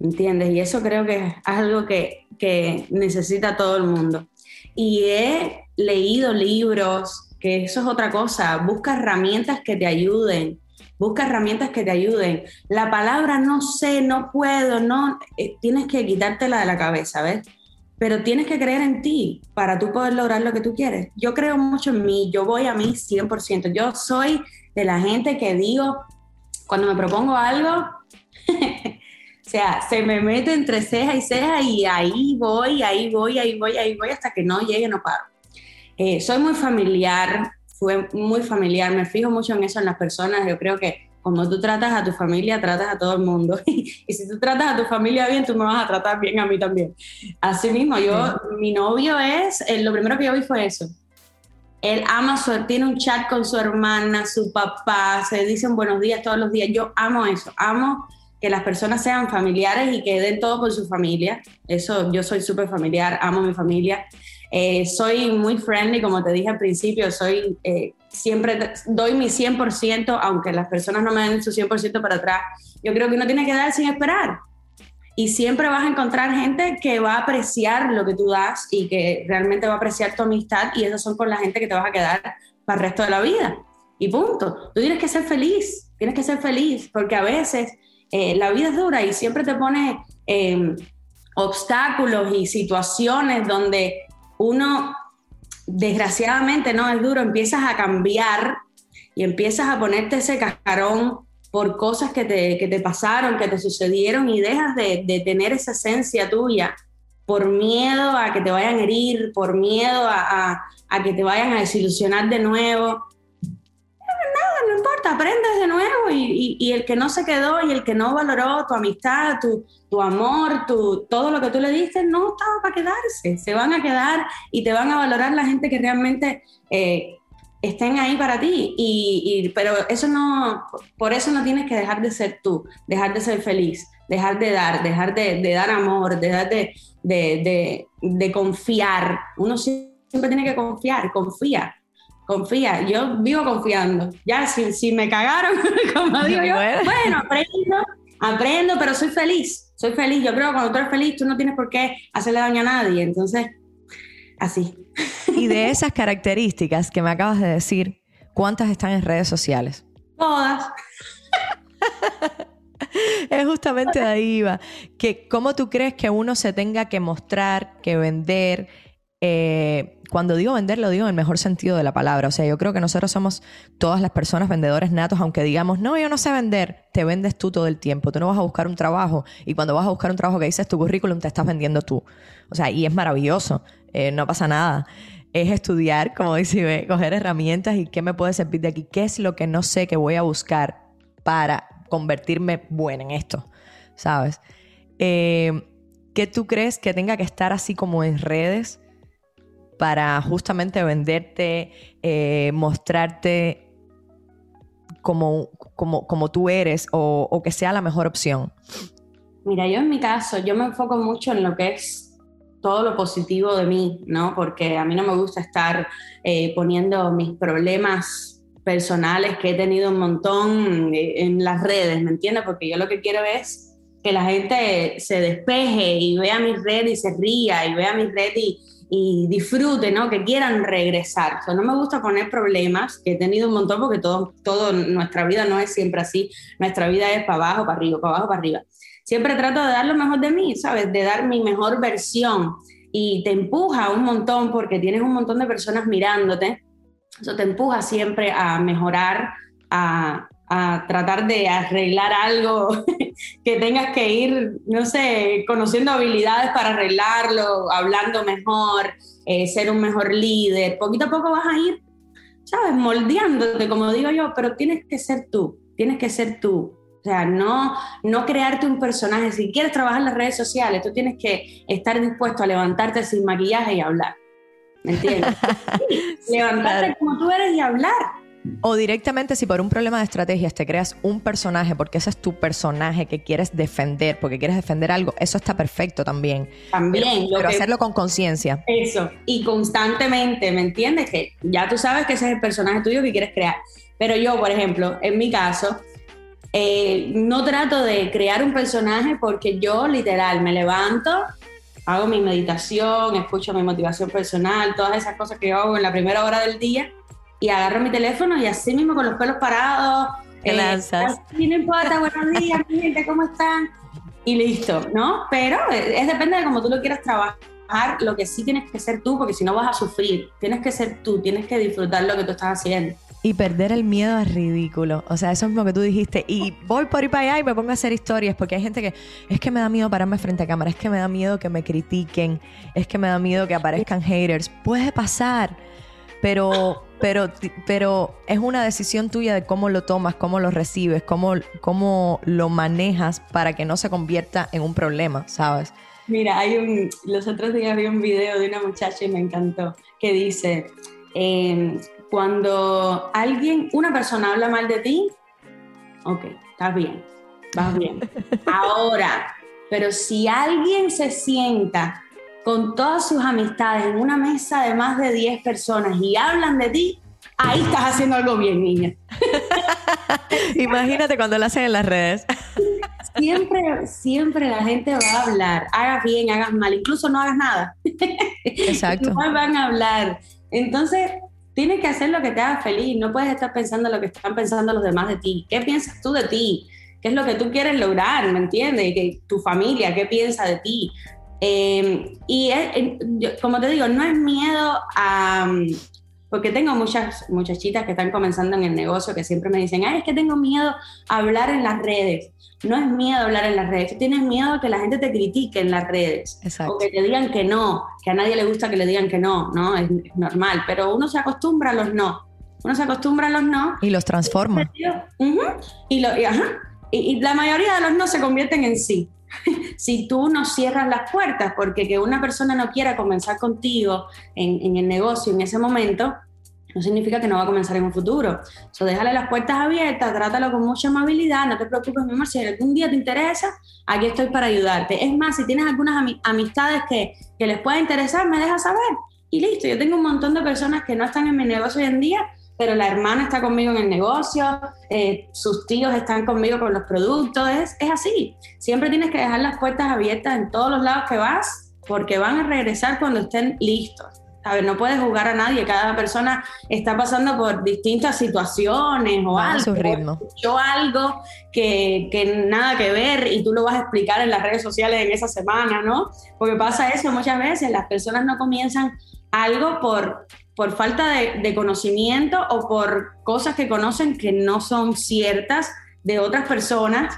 Speaker 3: ¿Entiendes? Y eso creo que es algo que, que necesita todo el mundo. Y he leído libros, que eso es otra cosa, busca herramientas que te ayuden, busca herramientas que te ayuden. La palabra no sé, no puedo, no, eh, tienes que quitártela de la cabeza, ¿ves? Pero tienes que creer en ti para tú poder lograr lo que tú quieres. Yo creo mucho en mí, yo voy a mí 100%. Yo soy de la gente que digo, cuando me propongo algo, [LAUGHS] O sea, se me mete entre ceja y ceja y ahí voy, ahí voy, ahí voy, ahí voy, hasta que no llegue, no paro. Eh, soy muy familiar, fue muy familiar, me fijo mucho en eso en las personas, yo creo que como tú tratas a tu familia, tratas a todo el mundo. [LAUGHS] y si tú tratas a tu familia bien, tú me vas a tratar bien a mí también. Así mismo, yo, mi novio es, eh, lo primero que yo vi fue eso. Él ama su, tiene un chat con su hermana, su papá, se dicen buenos días todos los días. Yo amo eso, amo que las personas sean familiares y que den todo por su familia. Eso, yo soy súper familiar, amo mi familia. Eh, soy muy friendly, como te dije al principio, soy eh, siempre doy mi 100%, aunque las personas no me den su 100% para atrás. Yo creo que uno tiene que dar sin esperar. Y siempre vas a encontrar gente que va a apreciar lo que tú das y que realmente va a apreciar tu amistad y esas son con la gente que te vas a quedar para el resto de la vida. Y punto. Tú tienes que ser feliz, tienes que ser feliz, porque a veces eh, la vida es dura y siempre te pone eh, obstáculos y situaciones donde uno, desgraciadamente, no es duro, empiezas a cambiar y empiezas a ponerte ese cascarón por cosas que te, que te pasaron, que te sucedieron y dejas de, de, tener esa esencia tuya por miedo a que te vayan a herir, por miedo a, a que te vayan a desilusionar de nuevo aprendes de nuevo y, el que no se quedó y el que no valoró tu amistad, tu, tu amor, tu, todo lo que tú le diste, no estaba para quedarse, se van a quedar y te van a valorar la gente que realmente eh, estén ahí para ti. Y, pero eso no, por eso no tienes que dejar de ser tú, dejar de ser feliz, dejar de dar, dejar de, de dar amor, dejar de, de, de confiar. Uno siempre tiene que confiar, confía confía, yo vivo confiando. Ya, si, si me cagaron, [LAUGHS] como digo yo, bueno. aprendo, aprendo, pero soy feliz, soy feliz. Yo creo que cuando tú eres feliz, tú no tienes por qué hacerle daño a nadie. Entonces, así.
Speaker 1: Y de [LAUGHS] esas características que me acabas de decir, ¿cuántas están en redes sociales?
Speaker 3: Todas. [LAUGHS]
Speaker 1: es justamente de ahí iba. Que, ¿Cómo tú crees que uno se tenga que mostrar, que vender? Eh, cuando digo vender, lo digo en el mejor sentido de la palabra. O sea, yo creo que nosotros somos todas las personas vendedores natos, aunque digamos, no, yo no sé vender, te vendes tú todo el tiempo. Tú no vas a buscar un trabajo y cuando vas a buscar un trabajo que dices tu currículum, te estás vendiendo tú. O sea, y es maravilloso, eh, no pasa nada. Es estudiar, como dice, coger herramientas y qué me puede servir de aquí, qué es lo que no sé que voy a buscar para convertirme buena en esto, ¿sabes? Eh, ¿Qué tú crees que tenga que estar así como en redes? Para justamente venderte, eh, mostrarte como, como, como, tú eres o, que sea la mejor opción?
Speaker 3: Mira, yo en mi caso, yo me enfoco mucho en lo que es todo lo positivo de mí, ¿no? Porque a mí no me gusta estar eh, poniendo mis problemas personales que he tenido un montón eh, en las redes, ¿me entiendes? Porque yo lo que quiero es que la gente se despeje y vea mi red y se ría y vea mi red y, y disfruten, ¿no? que quieran regresar. O sea, no me gusta poner problemas, que he tenido un montón porque todo, todo, nuestra vida no es siempre así, nuestra vida es para abajo, para arriba, para abajo, para arriba. Siempre trato de dar lo mejor de mí, ¿sabes? De dar mi mejor versión y te empuja un montón porque tienes un montón de personas mirándote. Eso te empuja siempre a mejorar, a, a tratar de arreglar algo [LAUGHS] que tengas que ir, no sé, conociendo habilidades para arreglarlo, hablando mejor, eh, ser un mejor líder. Poquito a poco vas a ir, ¿sabes? Moldeándote, como digo yo, pero tienes que ser tú, tienes que ser tú. O sea, no, no crearte un personaje. Si quieres trabajar en las redes sociales, tú tienes que estar dispuesto a levantarte sin maquillaje y hablar. ¿Me entiendes? [LAUGHS] levantarte como tú eres y hablar
Speaker 1: o directamente si por un problema de estrategias te creas un personaje porque ese es tu personaje que quieres defender, porque quieres defender algo, eso está perfecto también.
Speaker 3: También.
Speaker 1: Pero, hacerlo con conciencia.
Speaker 3: Eso, y constantemente, ¿me entiendes? Que ya tú sabes que ese es el personaje tuyo que quieres crear. Pero yo, por ejemplo, en mi caso, eh, no trato de crear un personaje porque yo literal me levanto, hago mi meditación, escucho mi motivación personal, todas esas cosas que yo hago en la primera hora del día y agarro mi teléfono y así mismo con los pelos parados.
Speaker 1: Te eh, lanzas.
Speaker 3: No importa, buenos días, mi gente, ¿cómo están? Y listo, ¿no? Pero es, depende de cómo tú lo quieras trabajar. Lo que sí tienes que ser tú, porque si no vas a sufrir. Tienes que ser tú, tienes que disfrutar lo que tú estás haciendo.
Speaker 1: Y perder el miedo es ridículo. O sea, eso mismo que tú dijiste. Y voy por ahí para allá y me pongo a hacer historias porque hay gente que es que me da miedo pararme frente a cámara, es que me da miedo que me critiquen, es que me da miedo que aparezcan haters. Puede pasar, pero pero, pero es una decisión tuya de cómo lo tomas, cómo lo recibes, cómo, cómo lo manejas para que no se convierta en un problema, ¿sabes?
Speaker 3: Mira, hay un, los otros días vi un video de una muchacha y me encantó, que dice, em, cuando alguien, una persona habla mal de ti, ok, estás bien, vas bien. [LAUGHS] Ahora, pero si alguien se sienta con todas sus amistades en una mesa de más de 10 personas y hablan de ti, ahí estás haciendo algo bien, niña. [LAUGHS]
Speaker 1: Imagínate cuando lo hacen en las redes. [LAUGHS]
Speaker 3: Siempre, siempre la gente va a hablar, hagas bien, hagas mal, incluso no hagas nada.
Speaker 1: Exacto. [LAUGHS]
Speaker 3: No van a hablar. Entonces, tienes que hacer lo que te haga feliz, no puedes estar pensando lo que están pensando los demás de ti. ¿Qué piensas tú de ti? ¿Qué es lo que tú quieres lograr? ¿Me entiendes? ¿Que tu familia qué piensa de ti? Eh, y como te digo, no es miedo a... Porque tengo muchas muchachitas que están comenzando en el negocio que siempre me dicen, ay, es que tengo miedo a hablar en las redes. No es miedo a hablar en las redes, tienes miedo a que la gente te critique en las redes. O que te digan que no, que a nadie le gusta que le digan que no, ¿no? Es, normal, pero uno se acostumbra a los no. Uno se acostumbra a los no.
Speaker 1: Y los transforma.
Speaker 3: y, lo, y, la mayoría de los no se convierten en sí. Si tú no cierras las puertas, porque que una persona no quiera comenzar contigo en, el negocio en ese momento, no significa que no va a comenzar en un futuro. So, déjale las puertas abiertas, trátalo con mucha amabilidad, no te preocupes, mi amor, si algún día te interesa, aquí estoy para ayudarte. Es más, si tienes algunas amistades que, que les pueda interesar, me dejas saber. Y listo, yo tengo un montón de personas que no están en mi negocio hoy en día pero la hermana está conmigo en el negocio, eh, sus tíos están conmigo con los productos, es, es así. Siempre tienes que dejar las puertas abiertas en todos los lados que vas, porque van a regresar cuando estén listos. A ver, no puedes jugar a nadie, cada persona está pasando por distintas situaciones o algo.
Speaker 1: Su ritmo.
Speaker 3: Yo algo que, que, nada que ver y tú lo vas a explicar en las redes sociales en esa semana, ¿no? Porque pasa eso muchas veces, las personas no comienzan algo por por falta de, conocimiento o por cosas que conocen que no son ciertas de otras personas,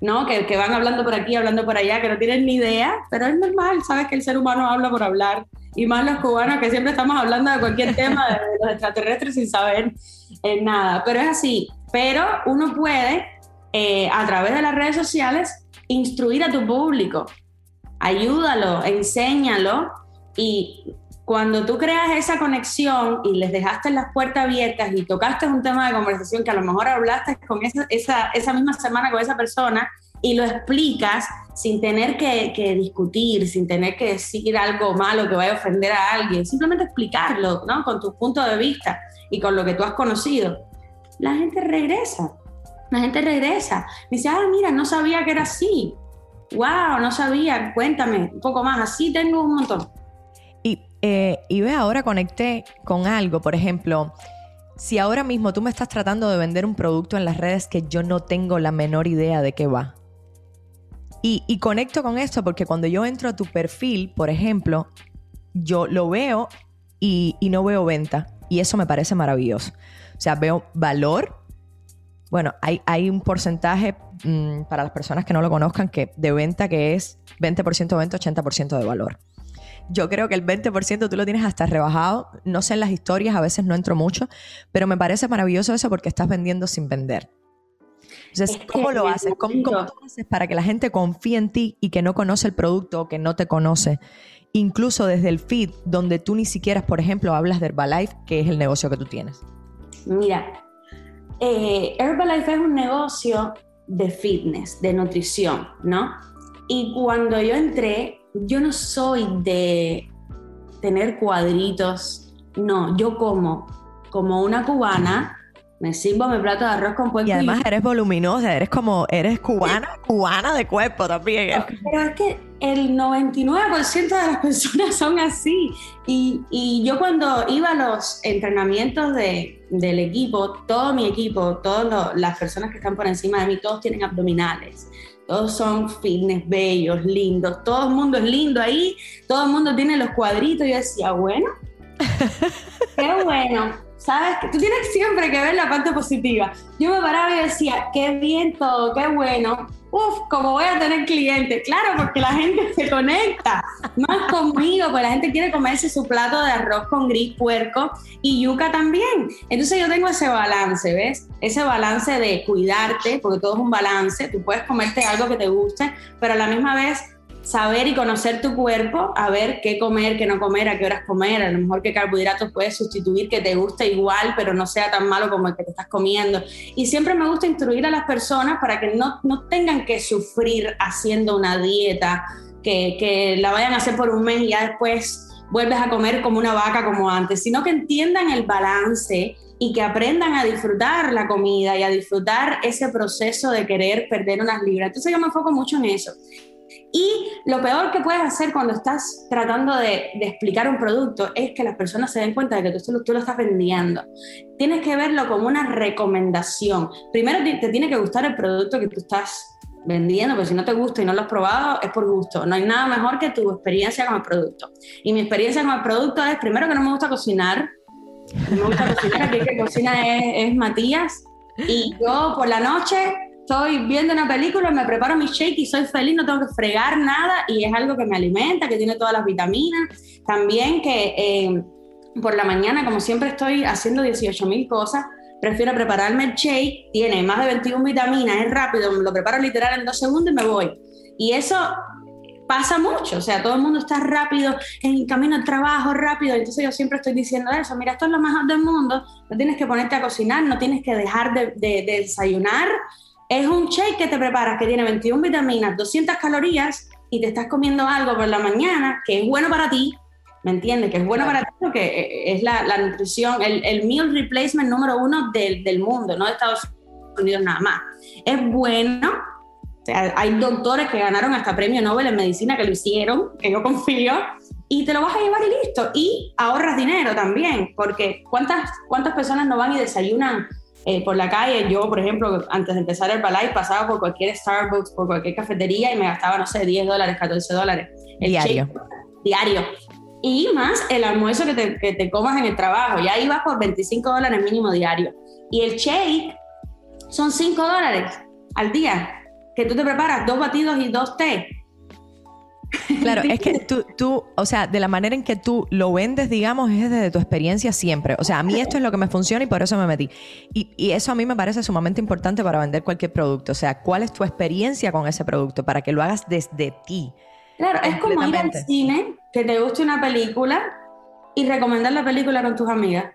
Speaker 3: ¿no? Que, que, van hablando por aquí, hablando por allá, que no tienen ni idea, pero es normal, sabes que el ser humano habla por hablar, y más los cubanos que siempre estamos hablando de cualquier tema de, los extraterrestres sin saber eh, nada, pero es así, pero uno puede, eh, a través de las redes sociales, instruir a tu público, ayúdalo, enséñalo y cuando tú creas esa conexión y les dejaste las puertas abiertas y tocaste un tema de conversación que a lo mejor hablaste con esa, esa, esa misma semana con esa persona y lo explicas sin tener que, que, discutir, sin tener que decir algo malo que vaya a ofender a alguien, simplemente explicarlo, ¿no? Con tu punto de vista y con lo que tú has conocido, la gente regresa. La gente regresa. Me dice, ah, mira, no sabía que era así. Wow, no sabía, cuéntame un poco más. Así tengo un montón.
Speaker 1: Eh, y ve, ahora conecté con algo, por ejemplo, si ahora mismo tú me estás tratando de vender un producto en las redes que yo no tengo la menor idea de qué va. Y, conecto con esto porque cuando yo entro a tu perfil, por ejemplo, yo lo veo y, no veo venta. Y eso me parece maravilloso. O sea, veo valor. Bueno, hay, un porcentaje mm, para las personas que no lo conozcan que de venta que es 20% venta, 80% de valor. Yo creo que el 20% tú lo tienes hasta rebajado. No sé en las historias, a veces no entro mucho, pero me parece maravilloso eso porque estás vendiendo sin vender. Entonces, ¿cómo lo haces? ¿Cómo, ¿Cómo, tú haces para que la gente confíe en ti y que no conoce el producto o que no te conoce? Incluso desde el feed, donde tú ni siquiera, por ejemplo, hablas de Herbalife, que es el negocio que tú tienes.
Speaker 3: Mira, eh, Herbalife es un negocio de fitness, de nutrición, ¿no? Y cuando yo entré, yo no soy de tener cuadritos, no, yo como como una cubana, me sirvo mi plato de arroz con puerco.
Speaker 1: Y además eres voluminosa, eres como, eres cubana, cubana de cuerpo también.
Speaker 3: Pero es que el 99% de las personas son así. Y, y, yo cuando iba a los entrenamientos de, del equipo, todo mi equipo, todas las personas que están por encima de mí, todos tienen abdominales todos son fitness, bellos, lindos, todo el mundo es lindo ahí, todo el mundo tiene los cuadritos. Yo decía, bueno, [LAUGHS] qué bueno, ¿sabes? Tú tienes siempre que ver la parte positiva. Yo me paraba y decía, qué bien todo, qué bueno, uf, como voy a tener clientes. Claro, porque la gente se conecta. Es conmigo, porque la gente quiere comerse su plato de arroz con gris, puerco y yuca también. Entonces yo tengo ese balance, ¿ves? Ese balance de cuidarte, porque todo es un balance. Tú puedes comerte algo que te guste, pero a la misma vez saber y conocer tu cuerpo, a ver qué comer, qué no comer, a qué horas comer, a lo mejor qué carbohidratos puedes sustituir que te guste igual, pero no sea tan malo como el que te estás comiendo. Y siempre me gusta instruir a las personas para que no, no tengan que sufrir haciendo una dieta, que, que la vayan a hacer por un mes y ya después vuelves a comer como una vaca como antes, sino que entiendan el balance y que aprendan a disfrutar la comida y a disfrutar ese proceso de querer perder unas libras. Entonces yo me enfoco mucho en eso. Y lo peor que puedes hacer cuando estás tratando de, explicar un producto es que las personas se den cuenta de que tú, tú, lo estás vendiendo. Tienes que verlo como una recomendación. Primero te, tiene que gustar el producto que tú estás vendiendo, porque si no te gusta y no lo has probado, es por gusto. No hay nada mejor que tu experiencia con el producto. Y mi experiencia con el producto es, primero que no me gusta cocinar, me gusta cocinar, aquí que cocina es Matías, y yo por la noche estoy viendo una película, me preparo mi shake y soy feliz, no tengo que fregar nada y es algo que me alimenta, que tiene todas las vitaminas. También que eh, por la mañana, como siempre estoy haciendo 18 mil cosas, prefiero prepararme el shake, tiene más de 21 vitaminas, es rápido, me lo preparo literal en dos segundos y me voy. Y eso pasa mucho, o sea, todo el mundo está rápido, en camino al trabajo, rápido, entonces yo siempre estoy diciendo eso, mira, esto es lo mejor del mundo, no tienes que ponerte a cocinar, no tienes que dejar de, de desayunar, es un shake que te preparas que tiene 21 vitaminas, 200 calorías y te estás comiendo algo por la mañana que es bueno para ti, ¿me entiendes? Que es bueno para ti porque eh, es la, la nutrición, el, el, meal replacement número uno del, del, mundo, no de Estados Unidos nada más. Es bueno, o sea, hay doctores que ganaron hasta premio Nobel en medicina que lo hicieron, que yo confío, y te lo vas a llevar y listo. Y ahorras dinero también, porque ¿cuántas, cuántas personas no van y desayunan? Eh, por la calle. Yo, por ejemplo, antes de empezar el balay, pasaba por cualquier Starbucks, por cualquier cafetería y me gastaba, no sé, 10 dólares, 14 dólares.
Speaker 1: El diario.
Speaker 3: diario. Y más el almuerzo que te, que te comas en el trabajo. Ya ibas por 25 dólares mínimo diario. Y el shake son 5 dólares al día, que tú te preparas dos batidos y dos té.
Speaker 1: Claro, es que [LAUGHS] tú, tú, o sea, de la manera en que tú lo vendes, digamos, es desde tu experiencia siempre. O sea, a mí esto es lo que me funciona y por eso me metí. Y, y, eso a mí me parece sumamente importante para vender cualquier producto. O sea, ¿cuál es tu experiencia con ese producto? Para que lo hagas desde ti.
Speaker 3: Claro, es como ir al cine, que te guste una película y recomendar la película con tus amigas.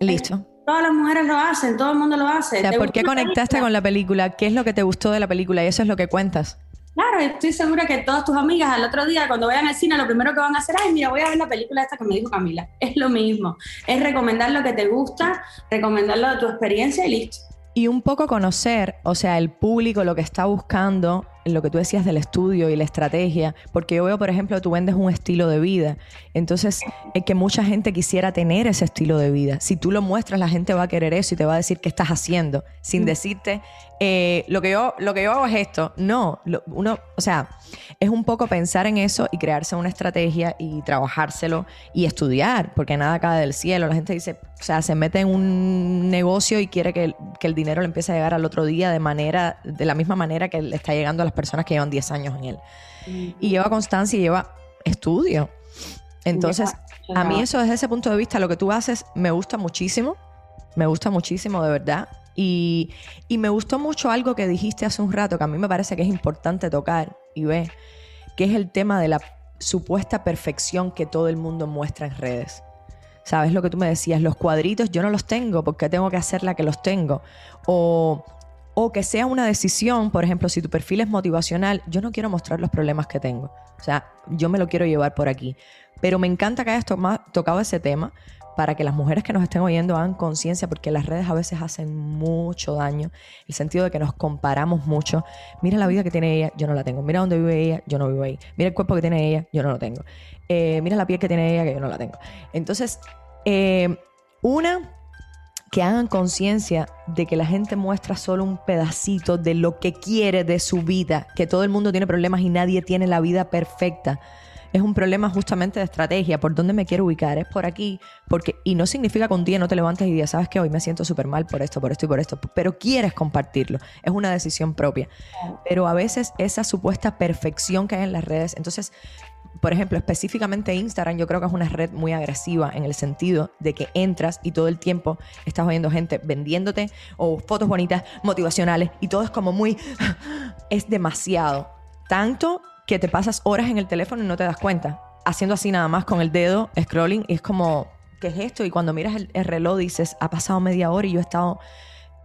Speaker 1: Listo.
Speaker 3: Todas las mujeres lo hacen, todo el mundo lo hace.
Speaker 1: O sea, ¿por qué conectaste con la película? ¿Qué es lo que te gustó de la película? Y eso es lo que cuentas.
Speaker 3: Claro, estoy segura que todas tus amigas al otro día, cuando vayan al cine, lo primero que van a hacer, ay, mira, voy a ver la película esta que me dijo Camila. Es lo mismo. Es recomendar lo que te gusta, recomendarlo de tu experiencia y listo.
Speaker 1: Y un poco conocer, o sea, el público, lo que está buscando, lo que tú decías del estudio y la estrategia, porque yo veo, por ejemplo, tú vendes un estilo de vida, entonces es que mucha gente quisiera tener ese estilo de vida. Si tú lo muestras, la gente va a querer eso y te va a decir qué estás haciendo, sin mm. decirte, eh, lo, que yo, lo que yo hago es esto. No, lo, uno, o sea, es un poco pensar en eso y crearse una estrategia y trabajárselo y estudiar, porque nada cae del cielo. La gente dice, o sea, se mete en un negocio y quiere que el, que el dinero le empiece a llegar al otro día de manera, de la misma manera que le está llegando a las personas que llevan 10 años en él. Y lleva constancia y lleva estudio. Entonces, a mí eso desde ese punto de vista, lo que tú haces me gusta muchísimo, me gusta muchísimo de verdad. Y, y, me gustó mucho algo que dijiste hace un rato, que a mí me parece que es importante tocar y ver, que es el tema de la supuesta perfección que todo el mundo muestra en redes. ¿Sabes lo que tú me decías? Los cuadritos yo no los tengo porque tengo que hacer la que los tengo. O, o que sea una decisión, por ejemplo, si tu perfil es motivacional, yo no quiero mostrar los problemas que tengo. O sea, yo me lo quiero llevar por aquí. Pero me encanta que hayas tocado ese tema para que las mujeres que nos estén oyendo hagan conciencia, porque las redes a veces hacen mucho daño, el sentido de que nos comparamos mucho. Mira la vida que tiene ella, yo no la tengo. Mira dónde vive ella, yo no vivo ahí. Mira el cuerpo que tiene ella, yo no lo tengo. Eh, mira la piel que tiene ella, que yo no la tengo. Entonces, eh, una, que hagan conciencia de que la gente muestra solo un pedacito de lo que quiere de su vida, que todo el mundo tiene problemas y nadie tiene la vida perfecta es un problema justamente de estrategia. ¿Por dónde me quiero ubicar? Es por aquí. Porque, y no significa que un día no te levantes y digas, sabes que hoy me siento súper mal por esto, por esto y por esto. Pero quieres compartirlo. Es una decisión propia. Pero a veces esa supuesta perfección que hay en las redes. Entonces, por ejemplo, específicamente Instagram, yo creo que es una red muy agresiva en el sentido de que entras y todo el tiempo estás oyendo gente vendiéndote o fotos bonitas, motivacionales, y todo es como muy. es demasiado. Tanto que te pasas horas en el teléfono y no te das cuenta. Haciendo así nada más con el dedo, scrolling, es como, ¿qué es esto? Y cuando miras el, el reloj dices, ha pasado media hora y yo he estado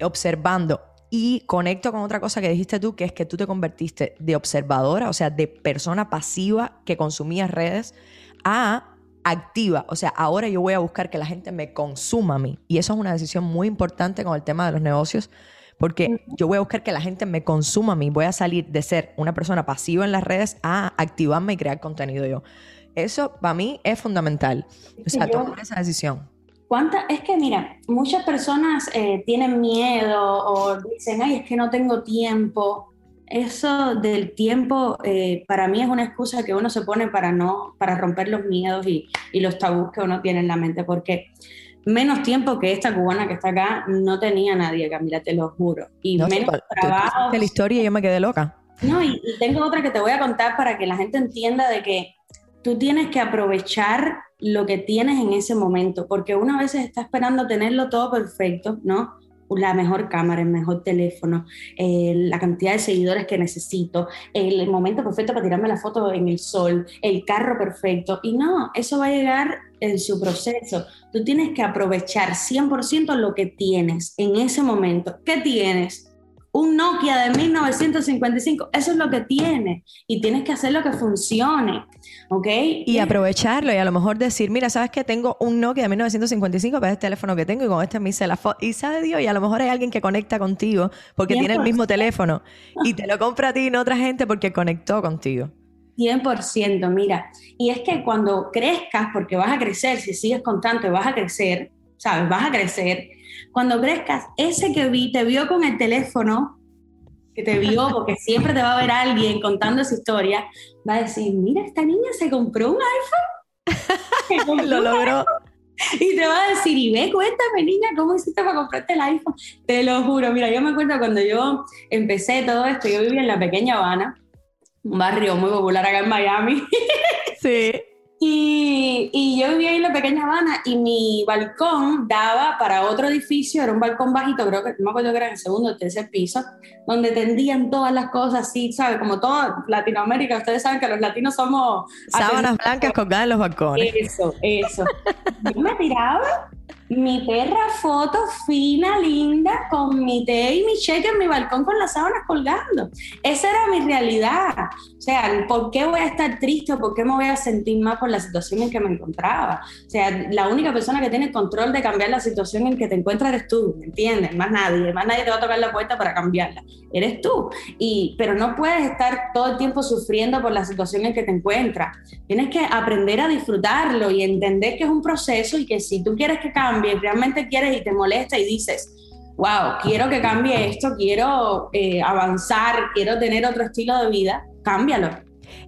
Speaker 1: observando. Y conecto con otra cosa que dijiste tú, que es que tú te convertiste de observadora, o sea, de persona pasiva que consumía redes, a activa. O sea, ahora yo voy a buscar que la gente me consuma a mí. Y eso es una decisión muy importante con el tema de los negocios, porque yo voy a buscar que la gente me consuma a mí. Voy a salir de ser una persona pasiva en las redes a activarme y crear contenido yo. Eso para mí es fundamental. O sea, tomar esa decisión.
Speaker 3: ¿Cuánta? Es que mira, muchas personas eh, tienen miedo o dicen, ay, es que no tengo tiempo. eso del tiempo eh, para mí es una excusa que uno se pone para no, para romper los miedos y, y, los tabús que uno tiene en la mente, porque menos tiempo que esta cubana que está acá no tenía nadie, Camila, te lo juro. Y menos
Speaker 1: trabajo. la historia y yo me quedé loca.
Speaker 3: No, y, y tengo otra que te voy a contar para que la gente entienda de que tú tienes que aprovechar lo que tienes en ese momento, porque uno a veces está esperando tenerlo todo perfecto, ¿no? la mejor cámara, el mejor teléfono, eh, la cantidad de seguidores que necesito, el, momento perfecto para tirarme la foto en el sol, el carro perfecto. Y no, eso va a llegar en su proceso. Tú tienes que aprovechar 100% lo que tienes en ese momento. ¿Qué tienes? un Nokia de 1955, eso es lo que tiene y tienes que hacer lo que funcione, ¿ok?
Speaker 1: Y aprovecharlo y a lo mejor decir, mira, ¿sabes que tengo un Nokia de 1955 para este teléfono que tengo y con este me hice la foto? Y sabe Dios, y a lo mejor hay alguien que conecta contigo porque tiene el mismo teléfono y te lo compra a ti y no otra gente porque conectó contigo.
Speaker 3: 100%, mira, y es que cuando crezcas, porque vas a crecer, si sigues constante vas a crecer, ¿sabes? Vas a crecer cuando crezcas, ese que vi, te vio con el teléfono, que te vio, [LAUGHS] porque siempre te va a ver alguien contando esa historia, va a decir, mira, esta niña se compró un iPhone. [LAUGHS]
Speaker 1: Lo logró.
Speaker 3: Y te va a decir, y ve, cuéntame, niña, ¿cómo hiciste para comprarte el iPhone? Te lo juro, mira, yo me acuerdo cuando yo empecé todo esto, yo vivía en la pequeña Habana, un barrio muy popular acá en Miami. [LAUGHS]
Speaker 1: Sí.
Speaker 3: Y, y, yo vivía ahí en la pequeña Habana y mi balcón daba para otro edificio, era un balcón bajito, creo que no me acuerdo que era en el segundo o tercer piso, donde tendían todas las cosas así, ¿sabes? Como toda Latinoamérica, ustedes saben que los latinos somos...
Speaker 1: Sábanas blancas colgadas en los balcones.
Speaker 3: Eso, eso. Yo me tiraba mi perra foto fina, linda, con mi té y mi cheque en mi balcón con las sábanas colgando. Esa era mi realidad. O sea, ¿por qué voy a estar triste o por qué me voy a sentir mal por la situación en que me encontraba? O sea, la única persona que tiene control de cambiar la situación en que te encuentras eres tú, ¿me entiendes? Más nadie, más nadie te va a tocar la puerta para cambiarla. Eres tú. Y, pero no puedes estar todo el tiempo sufriendo por la situación en que te encuentras. Tienes que aprender a disfrutarlo y entender que es un proceso y que si tú quieres que cambie, realmente quieres y te molesta y dices, wow, quiero que cambie esto, quiero eh, avanzar, quiero tener otro estilo de vida, cámbialo.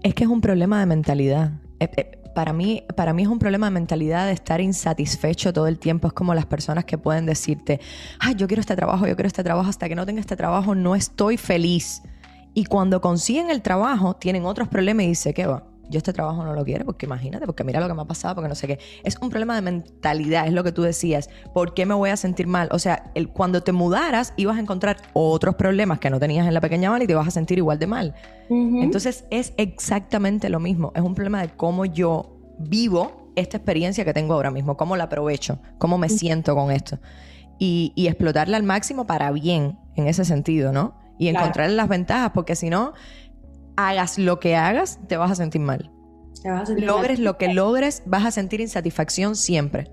Speaker 1: Es que es un problema de mentalidad. Eh, eh, para mí, para mí es un problema de mentalidad de estar insatisfecho todo el tiempo. Es como las personas que pueden decirte, ay, yo quiero este trabajo, yo quiero este trabajo, hasta que no tenga este trabajo no estoy feliz. Y cuando consiguen el trabajo, tienen otros problemas y dice, ¿qué va? Yo este trabajo no lo quiero, porque imagínate, porque mira lo que me ha pasado, porque no sé qué. Es un problema de mentalidad, es lo que tú decías. ¿Por qué me voy a sentir mal? O sea, el, cuando te mudaras ibas a encontrar otros problemas que no tenías en la pequeña mal y te vas a sentir igual de mal. Entonces es exactamente lo mismo. Es un problema de cómo yo vivo esta experiencia que tengo ahora mismo, cómo la aprovecho, cómo me siento con esto. Y, explotarla al máximo para bien, en ese sentido, ¿no? Y encontrar las ventajas, porque si no, hagas lo que hagas, te vas a sentir mal. logres lo que logres, vas a sentir insatisfacción siempre.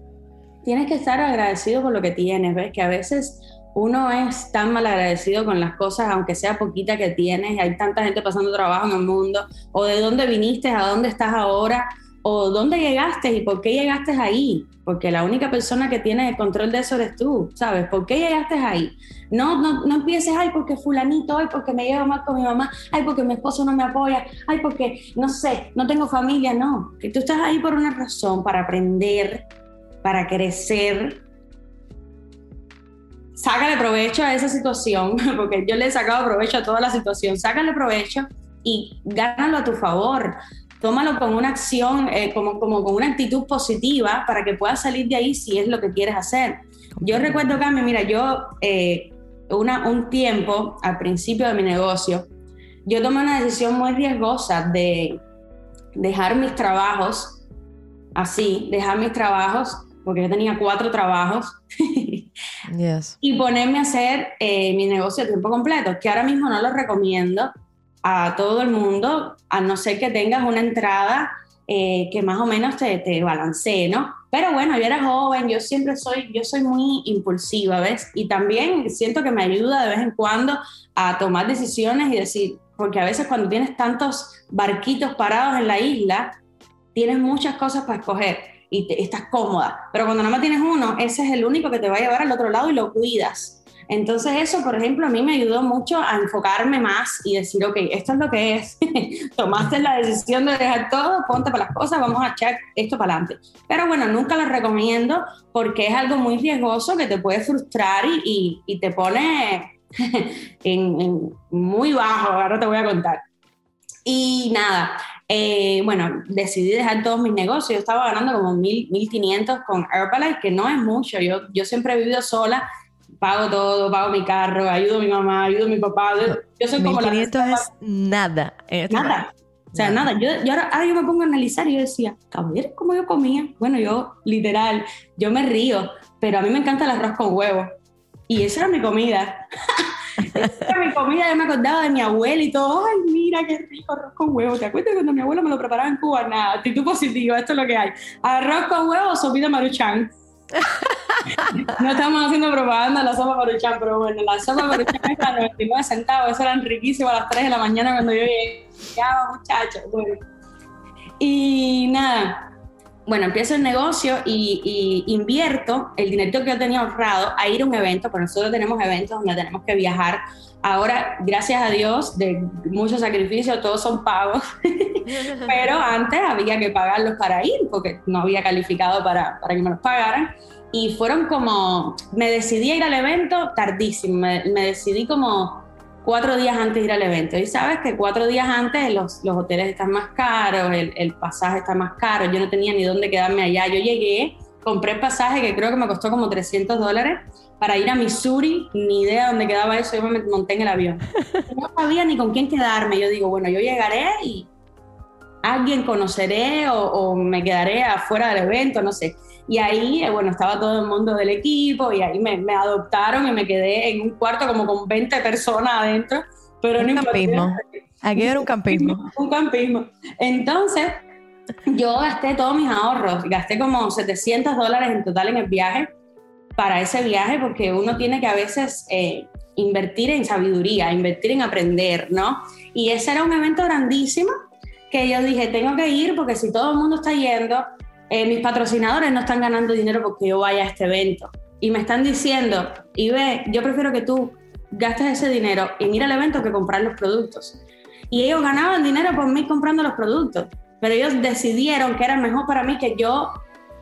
Speaker 3: Tienes que estar agradecido por lo que tienes, ¿ves? Que a veces uno es tan mal agradecido con las cosas, aunque sea poquita que tienes, hay tanta gente pasando trabajo en el mundo, o de dónde viniste, a dónde estás ahora, o dónde llegaste y por qué llegaste ahí, porque la única persona que tiene el control de eso eres tú, ¿sabes? ¿Por qué llegaste ahí? No, no, no empieces, ay, porque fulanito, ay, porque me llevo mal con mi mamá, ay, porque mi esposo no me apoya, ay, porque, no sé, no tengo familia, no, que tú estás ahí por una razón, para aprender, para crecer. Sácale provecho a esa situación, [LAUGHS] porque yo le he sacado provecho a toda la situación, sácale provecho y gánalo a tu favor tómalo con una acción, eh, como, como con una actitud positiva para que puedas salir de ahí si es lo que quieres hacer. Yo recuerdo, Cami, mira, yo eh, una, un tiempo al principio de mi negocio, yo tomé una decisión muy riesgosa de dejar mis trabajos así, dejar mis trabajos, porque yo tenía cuatro trabajos, [LAUGHS] y ponerme a hacer eh, mi negocio a tiempo completo, que ahora mismo no lo recomiendo a todo el mundo, a no ser que tengas una entrada eh, que más o menos te, te balancee, ¿no? Pero bueno, yo era joven, yo siempre soy, yo soy muy impulsiva, ¿ves? Y también siento que me ayuda de vez en cuando a tomar decisiones y decir, porque a veces cuando tienes tantos barquitos parados en la isla, tienes muchas cosas para escoger y estás cómoda. Pero cuando no más tienes uno, ese es el único que te va a llevar al otro lado y lo cuidas. Entonces eso, por ejemplo, a mí me ayudó mucho a enfocarme más y decir, ok, esto es lo que es. [LAUGHS] Tomaste la decisión de dejar todo, ponte para las cosas, vamos a echar esto para adelante. Pero bueno, nunca lo recomiendo porque es algo muy riesgoso que te puede frustrar y, y, te pone [LAUGHS] en, muy bajo, ahora te voy a contar. Y nada, eh, bueno, decidí dejar todos mis negocios. Yo estaba ganando como 1.500 con Herbalife, que no es mucho. Yo, yo siempre he vivido sola pago todo, pago mi carro, ayudo a mi mamá, ayudo a mi papá. Yo soy como
Speaker 1: 1500 es nada.
Speaker 3: Nada. O sea, nada. Yo, ahora, yo me pongo a analizar y yo decía, ver cómo yo comía. Bueno, yo, literal, yo me río, pero a mí me encanta el arroz con huevo. Y esa era mi comida. [LAUGHS] esa era mi comida. Yo me acordaba de mi abuela y todo. Ay, mira qué rico arroz con huevo. ¿Te acuerdas cuando mi abuela me lo preparaba en Cuba? Nada, actitud positiva, esto es lo que hay. Arroz con huevo sopita maruchan. [LAUGHS] no estamos haciendo propaganda la sopa maruchan, pero bueno, la sopa maruchan es a 99 centavos, eso eran riquísimos a las 3 de la mañana cuando yo llegaba, muchachos. Y nada, bueno, empiezo el negocio y, invierto el dinero que yo tenía ahorrado a ir a un evento, porque nosotros tenemos eventos donde tenemos que viajar. Ahora, gracias a Dios, de mucho sacrificio, todos son pagos, [LAUGHS] pero antes había que pagarlos para ir, porque no había calificado para, para que me los pagaran. Y fueron como, me decidí a ir al evento tardísimo, me, me decidí como cuatro días antes de ir al evento. Y sabes que cuatro días antes los, los hoteles están más caros, el, el, pasaje está más caro, yo no tenía ni dónde quedarme allá. Yo llegué, compré el pasaje que creo que me costó como 300 dólares para ir a Missouri, ni idea dónde quedaba eso, yo me monté en el avión. [LAUGHS] No sabía ni con quién quedarme. Yo digo, bueno, yo llegaré y alguien conoceré o, o me quedaré afuera del evento, no sé. Y ahí, eh, bueno, estaba todo el mundo del equipo y ahí me, me adoptaron y me quedé en un cuarto como con 20 personas adentro. Pero
Speaker 1: un campismo. Aquí era un campismo. [LAUGHS]
Speaker 3: un campismo. Entonces, yo gasté todos mis ahorros, gasté como 700 dólares en total en el viaje, para ese viaje, porque uno tiene que a veces eh, invertir en sabiduría, invertir en aprender, ¿no? Y ese era un evento grandísimo que yo dije, tengo que ir porque si todo el mundo está yendo, eh, mis patrocinadores no están ganando dinero porque yo vaya a este evento. Y me están diciendo, y ve, yo prefiero que tú gastes ese dinero en ir al evento que comprar los productos. Y ellos ganaban dinero por mí comprando los productos, pero ellos decidieron que era mejor para mí que yo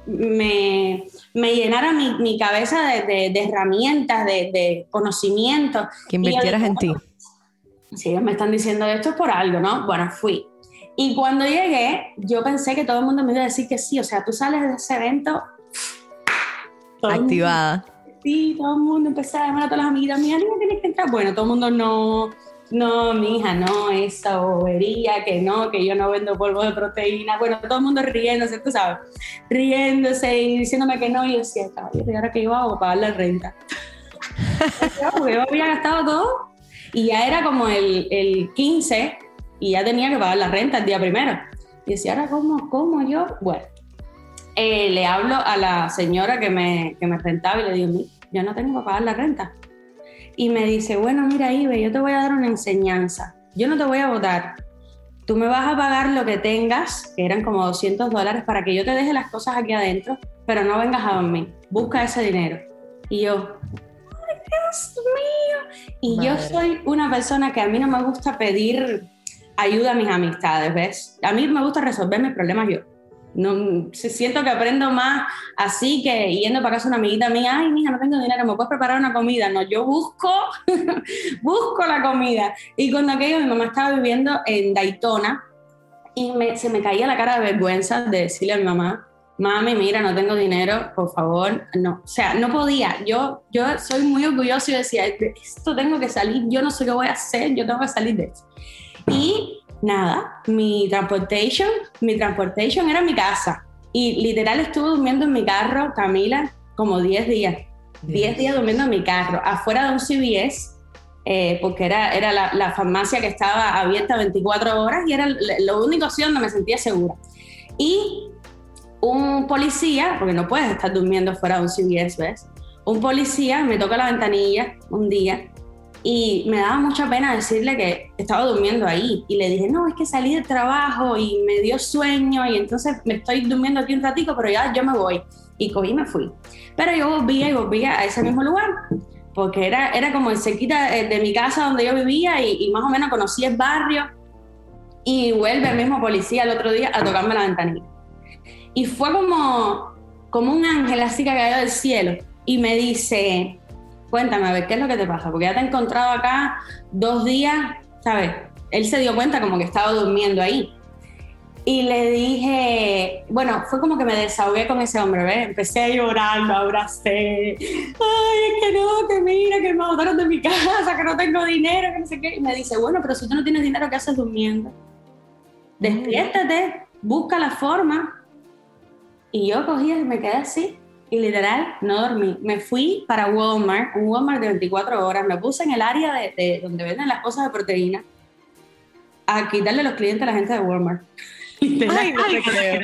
Speaker 3: me, me llenara mi, mi cabeza de, de, herramientas, de, de conocimientos.
Speaker 1: Que invirtieras en ti.
Speaker 3: Si ellos me están diciendo esto es por algo, ¿no? Bueno, fui. Y cuando llegué, yo pensé que todo el mundo me iba a decir que sí, o sea, tú sales de ese evento
Speaker 1: activada.
Speaker 3: sí, todo el mundo empezó a llamar a todas las amigas, mira, no tienes que entrar. Bueno, todo el mundo no, no, mi hija, no, esa bobería, que no, que yo no vendo polvo de proteína. Bueno, todo el mundo riéndose, tú sabes, riéndose y diciéndome que no. Y yo decía, caballero, ¿y ahora que iba a pagar la renta? [LAUGHS] Yo había gastado todo y ya era como el, el 15 y ya tenía que pagar la renta el día primero. Y decía, ahora, ¿cómo, cómo yo? Bueno, eh, le hablo a la señora que me, que me rentaba y le digo, yo no tengo para pagar la renta. Y me dice, bueno, mira, Ibe, yo te voy a dar una enseñanza. Yo no te voy a votar. Tú me vas a pagar lo que tengas, que eran como 200 dólares, para que yo te deje las cosas aquí adentro, pero no vengas a dormir. Busca ese dinero. Y yo, ¡ay, Dios mío! Y yo soy una persona que a mí no me gusta pedir ayuda a mis amistades, ¿ves? A mí me gusta resolver mis problemas yo. No, siento que aprendo más así que yendo para casa una amiguita mía, ay, mija, no tengo dinero, ¿me puedes preparar una comida? No, yo busco, [LAUGHS] busco la comida. Y cuando aquello, mi mamá estaba viviendo en Daytona y se me caía la cara de vergüenza de decirle a mi mamá, mami, mira, no tengo dinero, por favor, no. O sea, no podía. Yo, yo soy muy orgullosa y decía, esto tengo que salir, yo no sé qué voy a hacer, yo tengo que salir de esto. Y nada, mi transportation, mi transportation era mi casa. Y literal estuve durmiendo en mi carro, Camila, como 10 días. 10 días durmiendo en mi carro, afuera de un CVS, eh, porque era, era la, farmacia que estaba abierta 24 horas y era lo único así donde me sentía segura. Y un policía, porque no puedes estar durmiendo fuera de un CVS, ¿ves? Un policía me toca la ventanilla un día y me daba mucha pena decirle que estaba durmiendo ahí. Y le dije, no, es que salí del trabajo y me dio sueño y entonces me estoy durmiendo aquí un ratico, pero ya yo me voy. Y cogí y me fui. Pero yo volvía y volvía a ese mismo lugar. porque era, era como cerquita de mi casa donde yo vivía y, más o menos conocí el barrio. Y vuelve el mismo policía el otro día a tocarme la ventanilla. Y fue como, como un ángel así que cayó del cielo y me dice, cuéntame, a ver, ¿qué es lo que te pasa? Porque ya te he encontrado acá dos días, ¿sabes? Él se dio cuenta como que estaba durmiendo ahí. Y le dije, bueno, fue como que me desahogué con ese hombre, ¿ves? Empecé a llorar, lo abracé. Ay, es que no, que mira, que me botaron de mi [LAUGHS] casa, que no tengo dinero, que no sé qué. Y me dice, bueno, pero si tú no tienes dinero, ¿qué haces durmiendo? Despiértate, busca la forma. Y yo cogí y me quedé así. Y literal, no dormí. Me fui para Walmart, un Walmart de 24 horas. Me puse en el área de, de donde venden las cosas de proteína a quitarle los clientes a la gente de Walmart. [LAUGHS] Ay,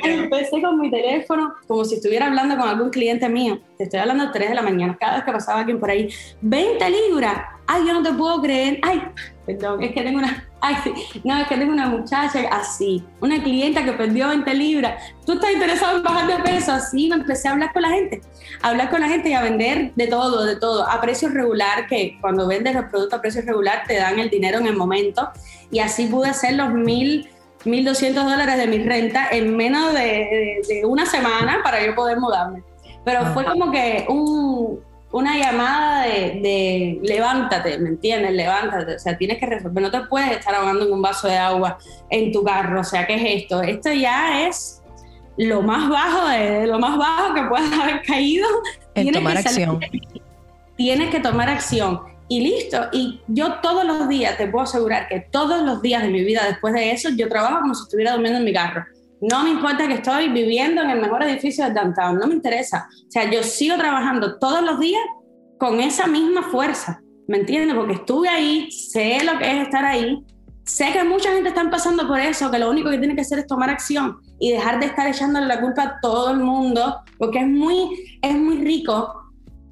Speaker 3: Empecé con mi teléfono como si estuviera hablando con algún cliente mío. Te estoy hablando a 3 de la mañana, cada vez que pasaba alguien por ahí. 20 libras. Ay, yo no te puedo creer. Ay, perdón, es que tengo una. Ay, no, es que tengo una muchacha así, una clienta que perdió 20 libras. ¿Tú estás interesado en bajar de peso? Así me empecé a hablar con la gente. A hablar con la gente y a vender de todo, de todo. A precio regular, que cuando vendes los productos a precio regular te dan el dinero en el momento. Y así pude hacer los mil 1.200 dólares de mi renta en menos de, una semana para yo poder mudarme. Pero fue como que una llamada de, levántate, ¿me entiendes? Levántate, o sea, tienes que resolver, no te puedes estar ahogando en un vaso de agua en tu carro, o sea, ¿qué es esto? Esto ya es lo más bajo de, lo más bajo que puedas haber caído.
Speaker 1: En tomar acción.
Speaker 3: Tienes que tomar acción y listo. Y yo todos los días, te puedo asegurar que todos los días de mi vida después de eso, yo trabajo como si estuviera durmiendo en mi carro. No me importa que estoy viviendo en el mejor edificio de downtown, no me interesa. O sea, yo sigo trabajando todos los días con esa misma fuerza, ¿me entiendes? Porque estuve ahí, sé lo que es estar ahí, sé que mucha gente está pasando por eso, que lo único que tiene que hacer es tomar acción y dejar de estar echándole la culpa a todo el mundo, porque es muy, es muy rico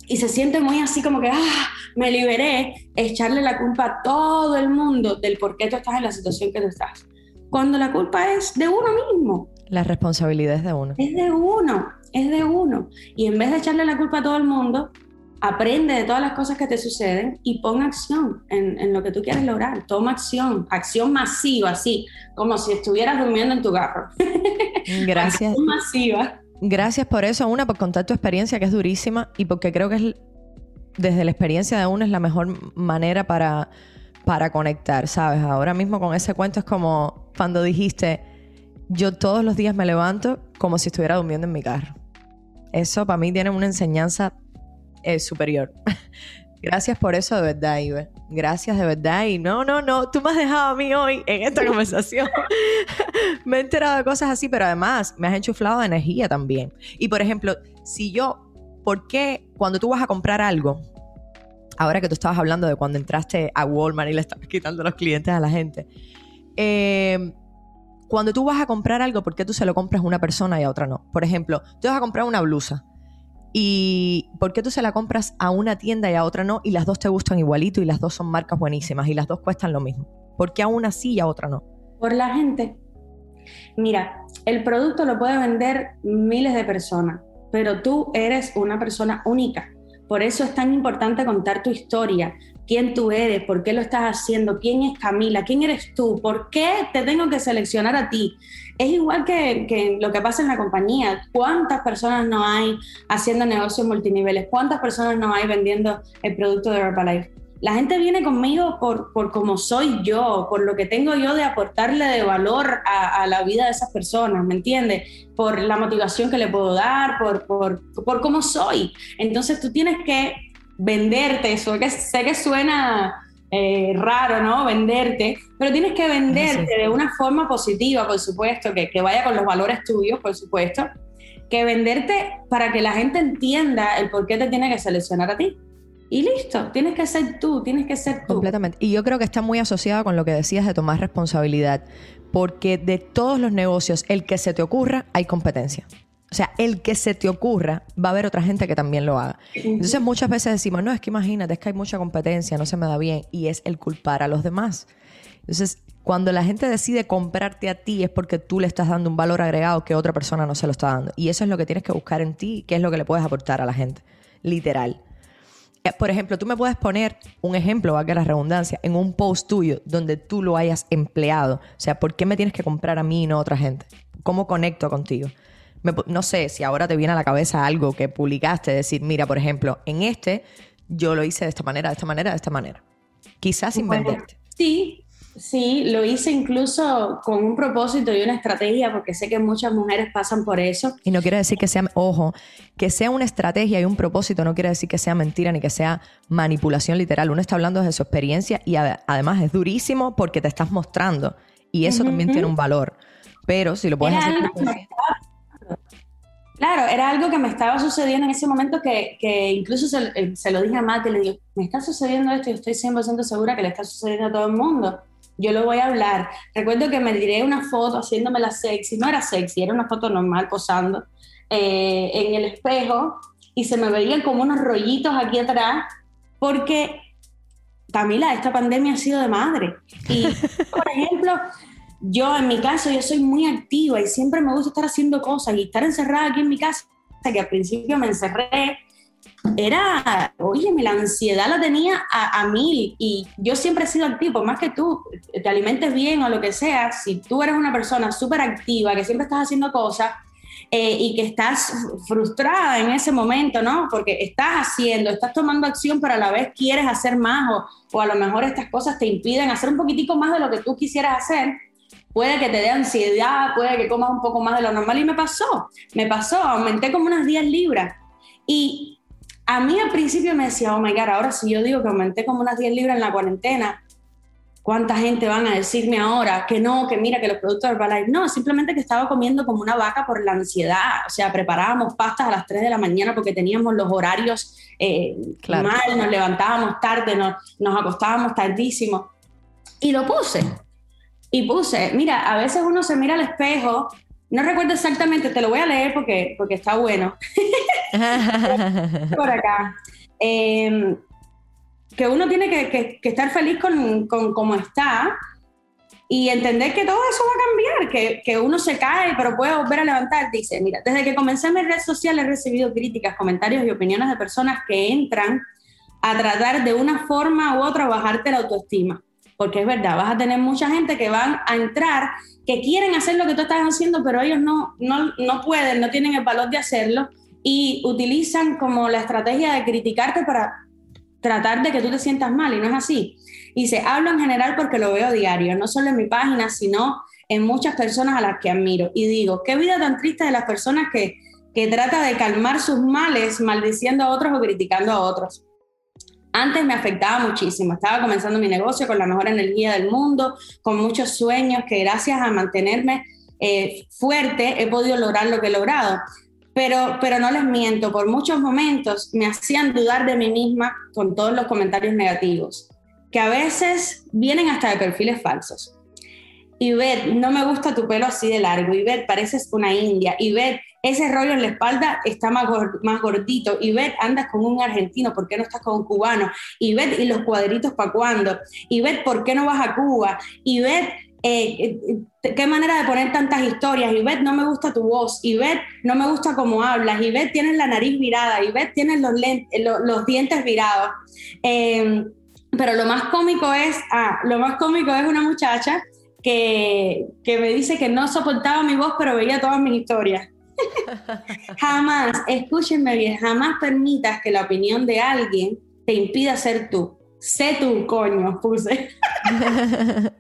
Speaker 3: y se siente muy así como que, ah, me liberé, echarle la culpa a todo el mundo del por qué tú estás en la situación que tú estás. Cuando la culpa es de uno mismo.
Speaker 1: La responsabilidad es de uno.
Speaker 3: Es de uno, es de uno. Y en vez de echarle la culpa a todo el mundo, aprende de todas las cosas que te suceden y pon acción en, en, lo que tú quieres lograr. Toma acción, acción masiva, así, como si estuvieras durmiendo en tu carro. [LAUGHS]
Speaker 1: Gracias.
Speaker 3: acción masiva.
Speaker 1: Gracias por eso, una, por contar tu experiencia que es durísima y porque creo que es desde la experiencia de uno es la mejor manera para, para conectar, ¿sabes? Ahora mismo con ese cuento es como cuando dijiste, yo todos los días me levanto como si estuviera durmiendo en mi carro. Eso para mí tiene una enseñanza eh, superior. [LAUGHS] Gracias por eso de verdad, Ibe. Gracias de verdad. Y no, no, no, tú me has dejado a mí hoy en esta [LAUGHS] conversación. [LAUGHS] me he enterado de cosas así, pero además me has enchuflado de energía también. Y por ejemplo, si yo, ¿por qué cuando tú vas a comprar algo, ahora que tú estabas hablando de cuando entraste a Walmart y le estabas quitando los clientes a la gente, eh, cuando tú vas a comprar algo, ¿por qué tú se lo compras a una persona y a otra no? Por ejemplo, tú vas a comprar una blusa ¿Y por qué tú se la compras a una tienda y a otra no? Y las dos te gustan igualito y las dos son marcas buenísimas y las dos cuestan lo mismo. ¿Por qué a una sí y a otra no?
Speaker 3: Por la gente. Mira, el producto lo puede vender miles de personas, pero tú eres una persona única. Por eso es tan importante contar tu historia, quién tú eres, por qué lo estás haciendo, quién es Camila, quién eres tú, por qué te tengo que seleccionar a ti. Es igual que, lo que pasa en la compañía. ¿Cuántas personas no hay haciendo negocios multiniveles? ¿Cuántas personas no hay vendiendo el producto de Herbalife? La gente viene conmigo por, por cómo soy yo, por lo que tengo yo de aportarle de valor a, la vida de esas personas, ¿me entiendes? Por la motivación que le puedo dar, por, por, por cómo soy. Entonces tú tienes que venderte, eso que sé que suena eh, raro, ¿no? Venderte, pero tienes que venderte de una forma positiva, por supuesto, que, que vaya con los valores tuyos, por supuesto, que venderte para que la gente entienda el por qué te tiene que seleccionar a ti. Y listo, tienes que ser tú, tienes que ser tú.
Speaker 1: Completamente. Y yo creo que está muy asociado con lo que decías de tomar responsabilidad, porque de todos los negocios, el que se te ocurra, hay competencia. O sea, el que se te ocurra, va a haber otra gente que también lo haga. Entonces muchas veces decimos, no, es que imagínate, es que hay mucha competencia, no se me da bien, y es el culpar a los demás. Entonces, cuando la gente decide comprarte a ti es porque tú le estás dando un valor agregado que otra persona no se lo está dando. Y eso es lo que tienes que buscar en ti, qué es lo que le puedes aportar a la gente. Literal. Eh, por ejemplo, tú me puedes poner un ejemplo, va que la redundancia, en un post tuyo donde tú lo hayas empleado. O sea, ¿por qué me tienes que comprar a mí y no a otra gente? ¿Cómo conecto contigo? no sé si ahora te viene a la cabeza algo que publicaste, decir, mira, por ejemplo, en este yo lo hice de esta manera, de esta manera, de esta manera. Quizás sin
Speaker 3: Sí, sí, lo hice incluso con un propósito y una estrategia, porque sé que muchas mujeres pasan por eso.
Speaker 1: Y no quiere decir que sea, ojo, que sea una estrategia y un propósito, no quiere decir que sea mentira ni que sea manipulación literal. Uno está hablando de su experiencia y además es durísimo porque te estás mostrando. Y eso también tiene un valor. Pero si lo puedes hacer...
Speaker 3: Claro, era algo que me estaba sucediendo en ese momento que, que incluso se, eh, se, lo dije a Mate, le digo, me está sucediendo esto y estoy 100% segura que le está sucediendo a todo el mundo. Yo lo voy a hablar. Recuerdo que me tiré una foto haciéndome la sexy, no era sexy, era una foto normal posando eh, en el espejo y se me veían como unos rollitos aquí atrás porque Camila, esta pandemia ha sido de madre. Y, [LAUGHS] por ejemplo, yo en mi caso, yo soy muy activa y siempre me gusta estar haciendo cosas y estar encerrada aquí en mi casa, hasta que al principio me encerré, era, oye, la ansiedad la tenía a, a, mil y yo siempre he sido activo, más que tú te alimentes bien o lo que sea, si tú eres una persona súper activa, que siempre estás haciendo cosas eh, y que estás frustrada en ese momento, ¿no? Porque estás haciendo, estás tomando acción, pero a la vez quieres hacer más o, o a lo mejor estas cosas te impiden hacer un poquitico más de lo que tú quisieras hacer puede que te dé ansiedad, puede que comas un poco más de lo normal y me pasó, me pasó, aumenté como unas 10 libras. Y a mí al principio me decía, oh my God, ahora si yo digo que aumenté como unas 10 libras en la cuarentena, ¿cuánta gente van a decirme ahora que no, que mira, que los productos Herbalife? No, simplemente que estaba comiendo como una vaca por la ansiedad. O sea, preparábamos pastas a las 3 de la mañana porque teníamos los horarios eh, mal, nos levantábamos tarde, nos, nos acostábamos tardísimo. Y lo puse y puse, mira, a veces uno se mira al espejo, no recuerdo exactamente, te lo voy a leer porque, porque está bueno. [LAUGHS] Por acá. Em, que uno tiene que, que, estar feliz con, con cómo está y entender que todo eso va a cambiar, que, que, uno se cae, pero puede volver a levantar. Dice, mira, desde que comencé mi red social he recibido críticas, comentarios y opiniones de personas que entran a tratar de una forma u otra bajarte la autoestima porque es verdad, vas a tener mucha gente que van a entrar, que quieren hacer lo que tú estás haciendo, pero ellos no, no, no pueden, no tienen el valor de hacerlo y utilizan como la estrategia de criticarte para tratar de que tú te sientas mal y no es así. Y se hablo en general porque lo veo diario, no solo en mi página, sino en muchas personas a las que admiro. Y digo, qué vida tan triste de las personas que, que trata de calmar sus males maldiciendo a otros o criticando a otros. Antes me afectaba muchísimo, estaba comenzando mi negocio con la mejor energía del mundo, con muchos sueños que gracias a mantenerme eh, fuerte he podido lograr lo que he logrado. Pero, pero no les miento, por muchos momentos me hacían dudar de mí misma con todos los comentarios negativos, que a veces vienen hasta de perfiles falsos. Ivette, no me gusta tu pelo así de largo. Ivette, pareces una india. Ivette, ese rollo en la espalda está más, más gordito. Andas con un argentino, ¿por qué no estás con un cubano? Ivette, ¿y los cuadritos para cuándo? Ivette, ¿por qué no vas a Cuba? Ivette, eh, eh, qué manera de poner tantas historias. Ivette, no me gusta tu voz. Ivette, no me gusta cómo hablas. Ivette, tienes la nariz virada. Ivette, tienes los, los, dientes virados. Em, pero lo más cómico es, ah, lo más cómico es una muchacha que, que me dice que no soportaba mi voz, pero veía todas mis historias. [LAUGHS] jamás, escúchenme bien, jamás permitas que la opinión de alguien te impida ser tú. Sé tú, coño, puse. [LAUGHS]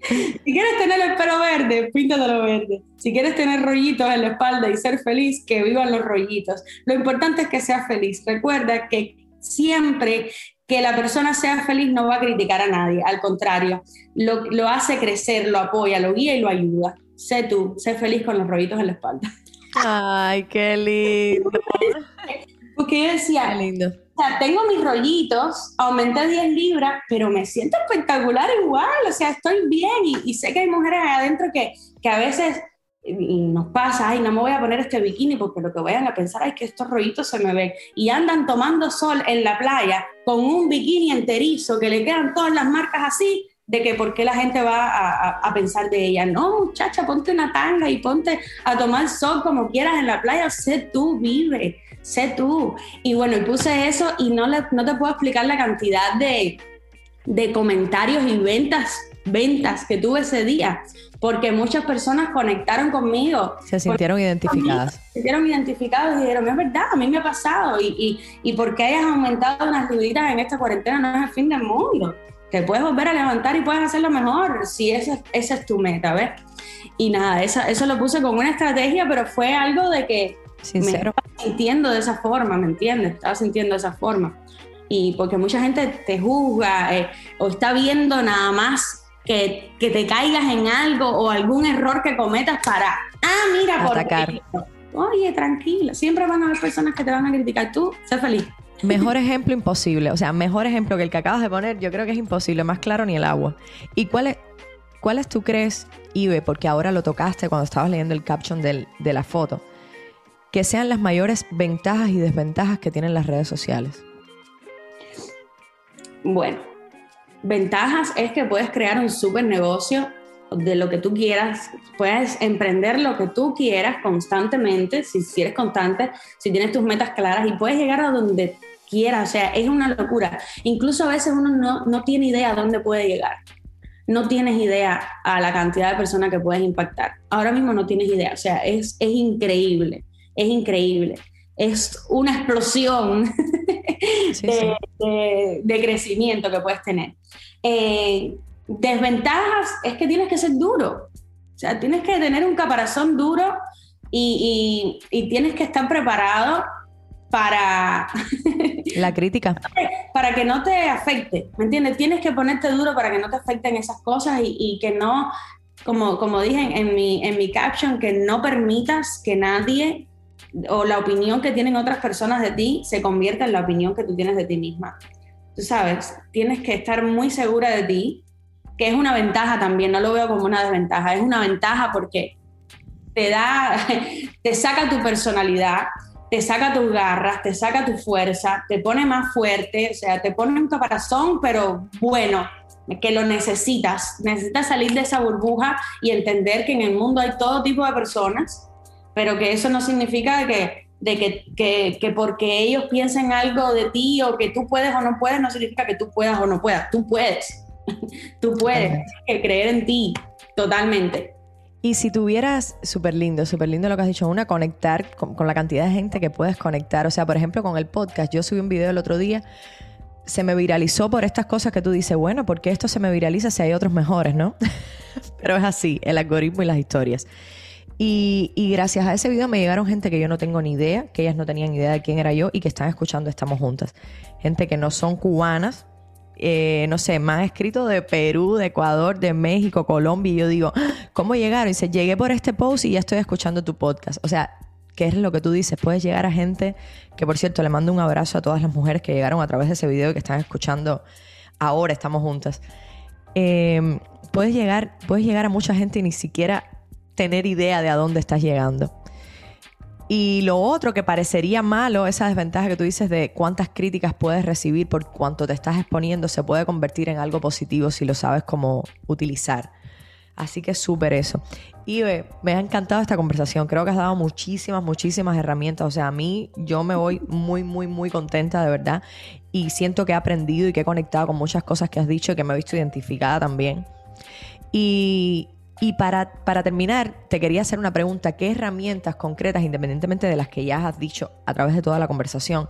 Speaker 3: si quieres tener el pelo verde, píntatelo verde. Si quieres tener rollitos en la espalda y ser feliz, que vivan los rollitos. Lo importante es que seas feliz. Recuerda que siempre que la persona sea feliz no va a criticar a nadie, al contrario, lo, lo hace crecer, lo apoya, lo guía y lo ayuda. Sé tú, sé feliz con los rollitos en la espalda.
Speaker 1: Ay, qué lindo.
Speaker 3: Porque yo decía, lindo. O sea, tengo mis rollitos, aumenté 10 libras, pero me siento espectacular igual, o sea, estoy bien y, sé que hay mujeres adentro que, que a veces nos pasa, ay, no me voy a poner este bikini porque lo que vayan a pensar es que estos rollitos se me ven. Y andan tomando sol en la playa con un bikini enterizo que le quedan todas las marcas así de que por qué la gente va a, pensar de ella. No, muchacha, ponte una tanga y ponte a tomar sol como quieras en la playa. Sé tú, vive, sé tú. Y bueno, y puse eso y no, le, no te puedo explicar la cantidad de, de comentarios y ventas, ventas que tuve ese día porque muchas personas conectaron conmigo.
Speaker 1: Se sintieron identificadas.
Speaker 3: Se sintieron identificados y dijeron, es verdad, a mí me ha pasado. Y, y, y porque hayas aumentado unas libritas en esta cuarentena no es el fin del mundo. Te puedes volver a levantar y puedes hacerlo mejor si esa, esa es tu meta, ¿ves? Y nada, eso, eso lo puse como una estrategia, pero fue algo de que
Speaker 1: Sincero.
Speaker 3: me estaba sintiendo de esa forma, ¿me entiendes? Estaba sintiendo de esa forma. Y porque mucha gente te juzga eh, o está viendo nada más que, te caigas en algo o algún error que cometas para, ah, mira, por
Speaker 1: Atacar.
Speaker 3: Oye, tranquila, siempre van a haber personas que te van a criticar. Tú, sé feliz.
Speaker 1: Mejor ejemplo imposible, o sea, mejor ejemplo que el que acabas de poner, yo creo que es imposible, más claro ni el agua. ¿Y cuáles cuáles tú crees, Ibe, porque ahora lo tocaste cuando estabas leyendo el caption del, de la foto, que sean las mayores ventajas y desventajas que tienen las redes sociales?
Speaker 3: Bueno, Ventajas es que puedes crear un super negocio de lo que tú quieras, puedes emprender lo que tú quieras constantemente, si, si eres constante, si tienes tus metas claras y puedes llegar a donde quieras, o sea, es una locura. Incluso a veces uno no, no tiene idea a dónde puede llegar. No tienes idea a la cantidad de personas que puedes impactar. Ahora mismo no tienes idea, o sea, es, es increíble, es increíble. Es una explosión [LAUGHS] de, crecimiento que puedes tener. Eh, desventajas es que tienes que ser duro. O sea, tienes que tener un caparazón duro y, tienes que estar preparado para... [LAUGHS]
Speaker 1: La crítica.
Speaker 3: para que no te afecte, ¿me entiendes? Tienes que ponerte duro para que no te afecten esas cosas y, que no, como, como dije en mi, en mi caption, que no permitas que nadie o la opinión que tienen otras personas de ti se convierta en la opinión que tú tienes de ti misma. Tú sabes, tienes que estar muy segura de ti, que es una ventaja también, no lo veo como una desventaja, es una ventaja porque te da, [LAUGHS] te saca tu personalidad, te saca tus garras, te saca tu fuerza, te pone más fuerte, o sea, te pone un caparazón, pero bueno, que lo necesitas. Necesitas salir de esa burbuja y entender que en el mundo hay todo tipo de personas pero que eso no significa que, de que, que, porque ellos piensen algo de ti o que tú puedes o no puedes, no significa que tú puedas o no puedas. Tú puedes. [LAUGHS] tú puedes. que creer en ti totalmente.
Speaker 1: Y si tuvieras, súper lindo, súper lindo lo que has dicho, una, conectar con, con, la cantidad de gente que puedes conectar. O sea, por ejemplo, con el podcast. Yo subí un video el otro día, se me viralizó por estas cosas que tú dices, bueno, ¿por qué esto se me viraliza si hay otros mejores, no? [LAUGHS] Pero es así, el algoritmo y las historias. Y, gracias a ese video me llegaron gente que yo no tengo ni idea, que ellas no tenían idea de quién era yo y que están escuchando Estamos Juntas. Gente que no son cubanas, eh, no sé, me han escrito de Perú, de Ecuador, de México, Colombia, y yo digo, ah, ¿cómo llegaron? Y dice, llegué por este post y ya estoy escuchando tu podcast. O sea, ¿qué es lo que tú dices? Puedes llegar a gente, que por cierto, le mando un abrazo a todas las mujeres que llegaron a través de ese video y que están escuchando ahora, estamos juntas. Eh, puedes, llegar, puedes llegar a mucha gente y ni siquiera tener idea de a dónde estás llegando. Y lo otro que parecería malo, esa desventaja que tú dices de cuántas críticas puedes recibir por cuánto te estás exponiendo, se puede convertir en algo positivo si lo sabes cómo utilizar. Así que súper eso. Y me ha encantado esta conversación. Creo que has dado muchísimas, muchísimas herramientas. O sea, a mí yo me voy muy, muy, muy contenta de verdad. Y siento que he aprendido y que he conectado con muchas cosas que has dicho y que me he visto identificada también. Y, y para, para, terminar, te quería hacer una pregunta. ¿Qué herramientas concretas, independientemente de las que ya has dicho a través de toda la conversación,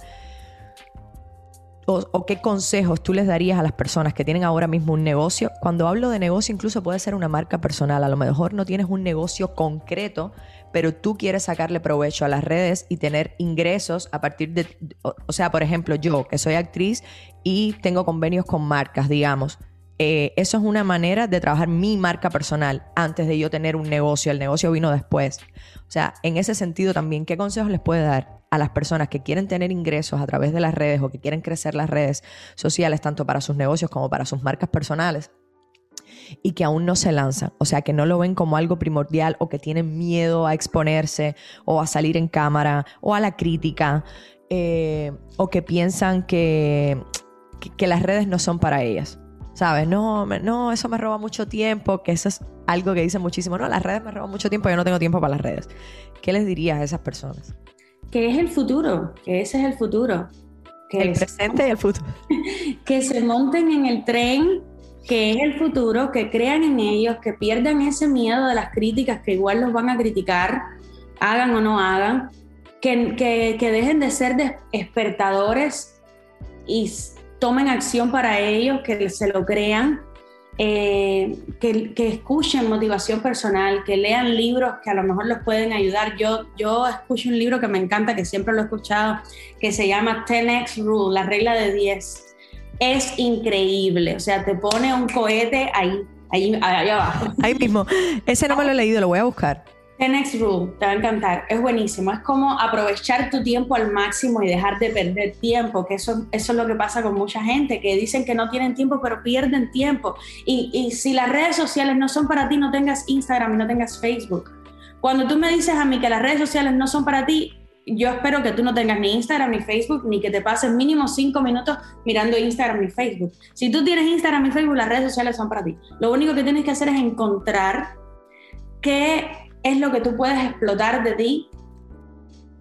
Speaker 1: o, qué consejos tú les darías a las personas que tienen ahora mismo un negocio? Cuando hablo de negocio, incluso puede ser una marca personal. A lo mejor no tienes un negocio concreto, pero tú quieres sacarle provecho a las redes y tener ingresos a partir de... o sea, por ejemplo, yo, que soy actriz y tengo convenios con marcas, digamos eh, eso es una manera de trabajar mi marca personal antes de yo tener un negocio. El negocio vino después. O sea, en ese sentido también, ¿qué consejos les puede dar a las personas que quieren tener ingresos a través de las redes o que quieren crecer las redes sociales, tanto para sus negocios como para sus marcas personales? y que aún no se lanzan, o sea, que no lo ven como algo primordial o que tienen miedo a exponerse o a salir en cámara o a la crítica eh, o que piensan que, que las redes no son para ellas. ¿Sabes? No, no, eso me roba mucho tiempo, que eso es algo que dicen muchísimo. No, las redes me roban mucho tiempo, yo no tengo tiempo para las redes. ¿Qué les dirías a esas personas?
Speaker 3: Que es el futuro, que ese es el futuro.
Speaker 1: Que el presente y el futuro. [LAUGHS]
Speaker 3: que se monten en el tren que es el futuro, que crean en ellos, que pierdan ese miedo de las críticas que igual los van a criticar, hagan o no hagan, que, que, dejen de ser despertadores y tomen acción para ellos, que se lo crean, eh, que, que, escuchen motivación personal, que lean libros que a lo mejor los pueden ayudar. Yo, yo escucho un libro que me encanta, que siempre lo he escuchado, que se llama 10X Rule, la regla de 10. Es increíble, o sea, te pone un cohete ahí, ahí, ahí abajo.
Speaker 1: Ahí mismo. Ese no me lo he leído, lo voy a buscar.
Speaker 3: 10X Rule, te va a encantar, es buenísimo, es como aprovechar tu tiempo al máximo y dejar de perder tiempo, que eso, eso es lo que pasa con mucha gente, que dicen que no tienen tiempo, pero pierden tiempo. Y, y si las redes sociales no son para ti, no tengas Instagram y no tengas Facebook. Cuando tú me dices a mí que las redes sociales no son para ti, yo espero que tú no tengas ni Instagram ni Facebook, ni que te pases mínimo cinco minutos mirando Instagram ni Facebook. Si tú tienes Instagram y Facebook, las redes sociales son para ti. Lo único que tienes que hacer es encontrar qué es lo que tú puedes explotar de ti,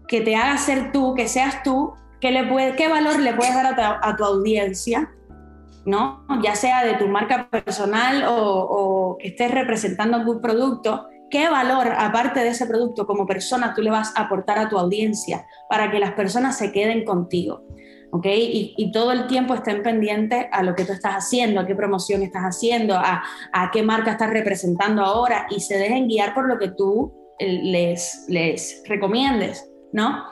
Speaker 3: que te haga ser tú, que seas tú, que le puede, qué valor le puedes dar a tu, audiencia, ¿no? Ya sea de tu marca personal o, que estés representando algún producto, qué valor, aparte de ese producto, como persona, tú le vas a aportar a tu audiencia para que las personas se queden contigo. ¿Ok? Y, todo el tiempo estén pendientes a lo que tú estás haciendo, a qué promoción estás haciendo, a, a, qué marca estás representando ahora y se dejen guiar por lo que tú eh, les, les recomiendes, ¿no?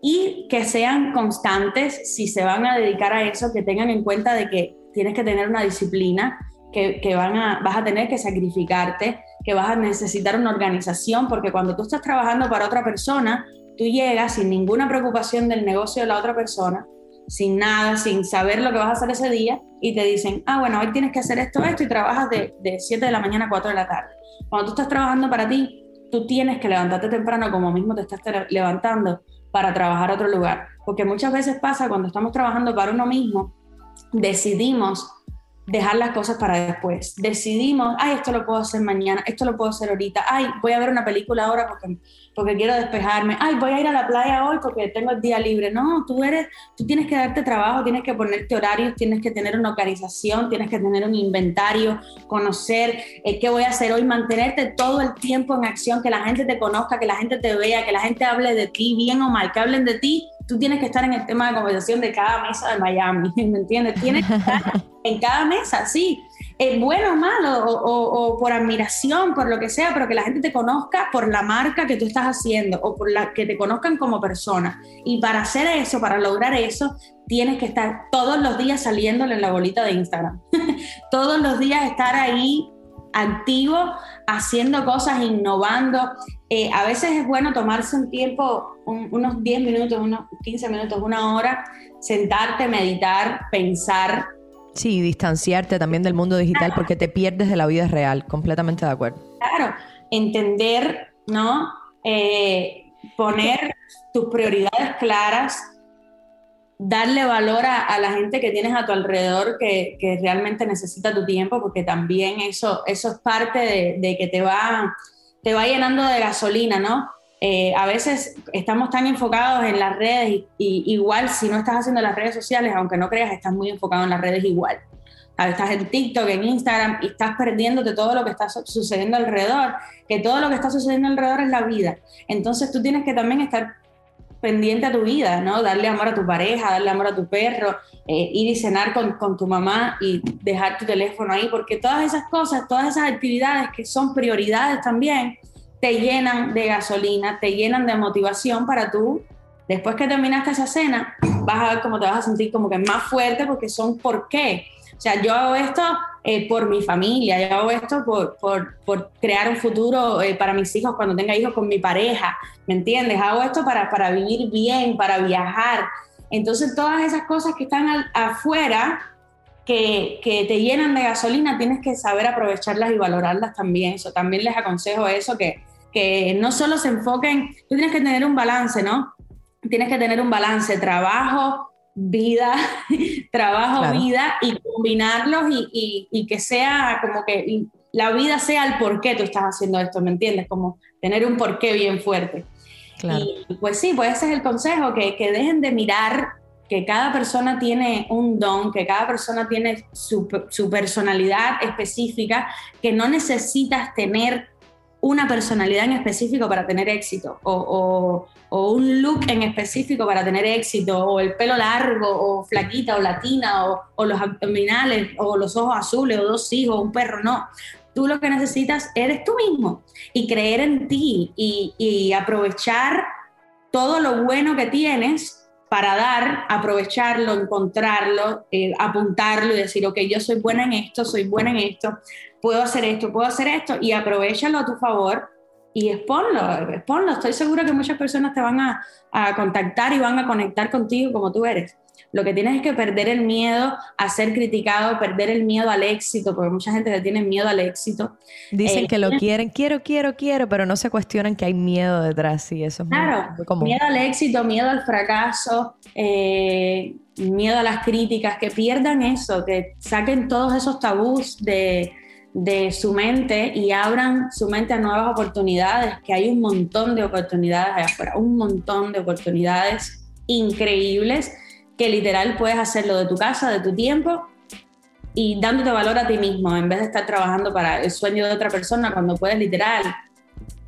Speaker 3: Y que sean constantes si se van a dedicar a eso, que tengan en cuenta de que tienes que tener una disciplina, que, que van a, vas a tener que sacrificarte, que vas a necesitar una organización, porque cuando tú estás trabajando para otra persona, tú llegas sin ninguna preocupación del negocio de la otra persona sin nada, sin saber lo que vas a hacer ese día y te dicen, ah, bueno, hoy tienes que hacer esto, esto y trabajas de, de 7 de la mañana a 4 de la tarde. Cuando tú estás trabajando para ti, tú tienes que levantarte temprano como mismo te estás levantando para trabajar a otro lugar. Porque muchas veces pasa cuando estamos trabajando para uno mismo, decidimos dejar las cosas para después. Decidimos, ay, esto lo puedo hacer mañana, esto lo puedo hacer ahorita, ay, voy a ver una película ahora porque, porque quiero despejarme, ay, voy a ir a la playa hoy porque tengo el día libre. No, tú eres, tú tienes que darte trabajo, tienes que ponerte horarios, tienes que tener una organización, tienes que tener un inventario, conocer eh, qué voy a hacer hoy, mantenerte todo el tiempo en acción, que la gente te conozca, que la gente te vea, que la gente hable de ti, bien o mal, que hablen de ti tú tienes que estar en el tema de conversación de cada mesa de Miami, [LAUGHS] ¿me entiendes? Tienes que estar en cada mesa, sí. Eh, bueno o malo, o, por admiración, por lo que sea, pero que la gente te conozca por la marca que tú estás haciendo o por la que te conozcan como persona. Y para hacer eso, para lograr eso, tienes que estar todos los días saliéndole en la bolita de Instagram. [LAUGHS] todos los días estar ahí activo, haciendo cosas, innovando. Eh, a veces es bueno tomarse un tiempo, unos 10 minutos, unos 15 minutos, una hora, sentarte, meditar, pensar.
Speaker 1: Sí, distanciarte también del mundo digital porque te pierdes de la vida real, completamente de acuerdo.
Speaker 3: Claro, entender, ¿no? Eh, poner tus prioridades claras, darle valor a, la gente que tienes a tu alrededor que, que, realmente necesita tu tiempo, porque también eso, eso es parte de, de que te va, te va llenando de gasolina, ¿no? Eh, a veces estamos tan enfocados en las redes y, igual si no estás haciendo las redes sociales, aunque no creas, estás muy enfocado en las redes igual. Estás en TikTok, en Instagram y estás perdiéndote todo lo que está sucediendo alrededor, que todo lo que está sucediendo alrededor es la vida. Entonces tú tienes que también estar pendiente a tu vida, ¿no? Darle amor a tu pareja, darle amor a tu perro, eh, ir y cenar con, con, tu mamá y dejar tu teléfono ahí, porque todas esas cosas, todas esas actividades que son prioridades también, te llenan de gasolina, te llenan de motivación para tú, después que terminaste esa cena, vas a ver cómo te vas a sentir como que más fuerte porque son por qué. O sea, yo hago esto eh, por mi familia, yo hago esto por, por, por crear un futuro eh, para mis hijos cuando tenga hijos con mi pareja, ¿me entiendes? Hago esto para, para vivir bien, para viajar. Entonces, todas esas cosas que están afuera, que, que, te llenan de gasolina, tienes que saber aprovecharlas y valorarlas también. Eso también les aconsejo eso, que, que no solo se enfoquen, tú tienes que tener un balance, ¿no? Tienes que tener un balance, trabajo, vida, [LAUGHS] trabajo, vida y combinarlos y, y, que sea como que la vida sea el por qué tú estás haciendo esto, ¿me entiendes? Como tener un porqué bien fuerte. Y pues sí, pues ese es el consejo, que, que dejen de mirar que cada persona tiene un don, que cada persona tiene su, su personalidad específica, que no necesitas tener una personalidad en específico para tener éxito, o, o, un look en específico para tener éxito, o el pelo largo, o flaquita, o latina, o, o los abdominales, o los ojos azules, o dos hijos, un perro, no. Tú lo que necesitas eres tú mismo y creer en ti y, y aprovechar todo lo bueno que tienes para dar, aprovecharlo, encontrarlo, eh, apuntarlo y decir, ok, yo soy buena en esto, soy buena en esto, puedo hacer esto, puedo hacer esto, y aprovechalo a tu favor y exponlo, exponlo. Estoy segura que muchas personas te van a, a contactar y van a conectar contigo como tú eres. Lo que tienes es que perder el miedo a ser criticado, perder el miedo al éxito, porque mucha gente le tiene miedo al éxito.
Speaker 1: Dicen eh, que lo quieren, quiero, quiero, quiero, pero no se cuestionan que hay miedo detrás, y eso es
Speaker 3: claro, muy, común. Miedo al éxito, miedo al fracaso, eh, miedo a las críticas, que pierdan eso, que saquen todos esos tabús de, de su mente y abran su mente a nuevas oportunidades, que hay un montón de oportunidades allá afuera, un montón de oportunidades increíbles que literal puedes hacerlo de tu casa, de tu tiempo y dándote valor a ti mismo en vez de estar trabajando para el sueño de otra persona cuando puedes literal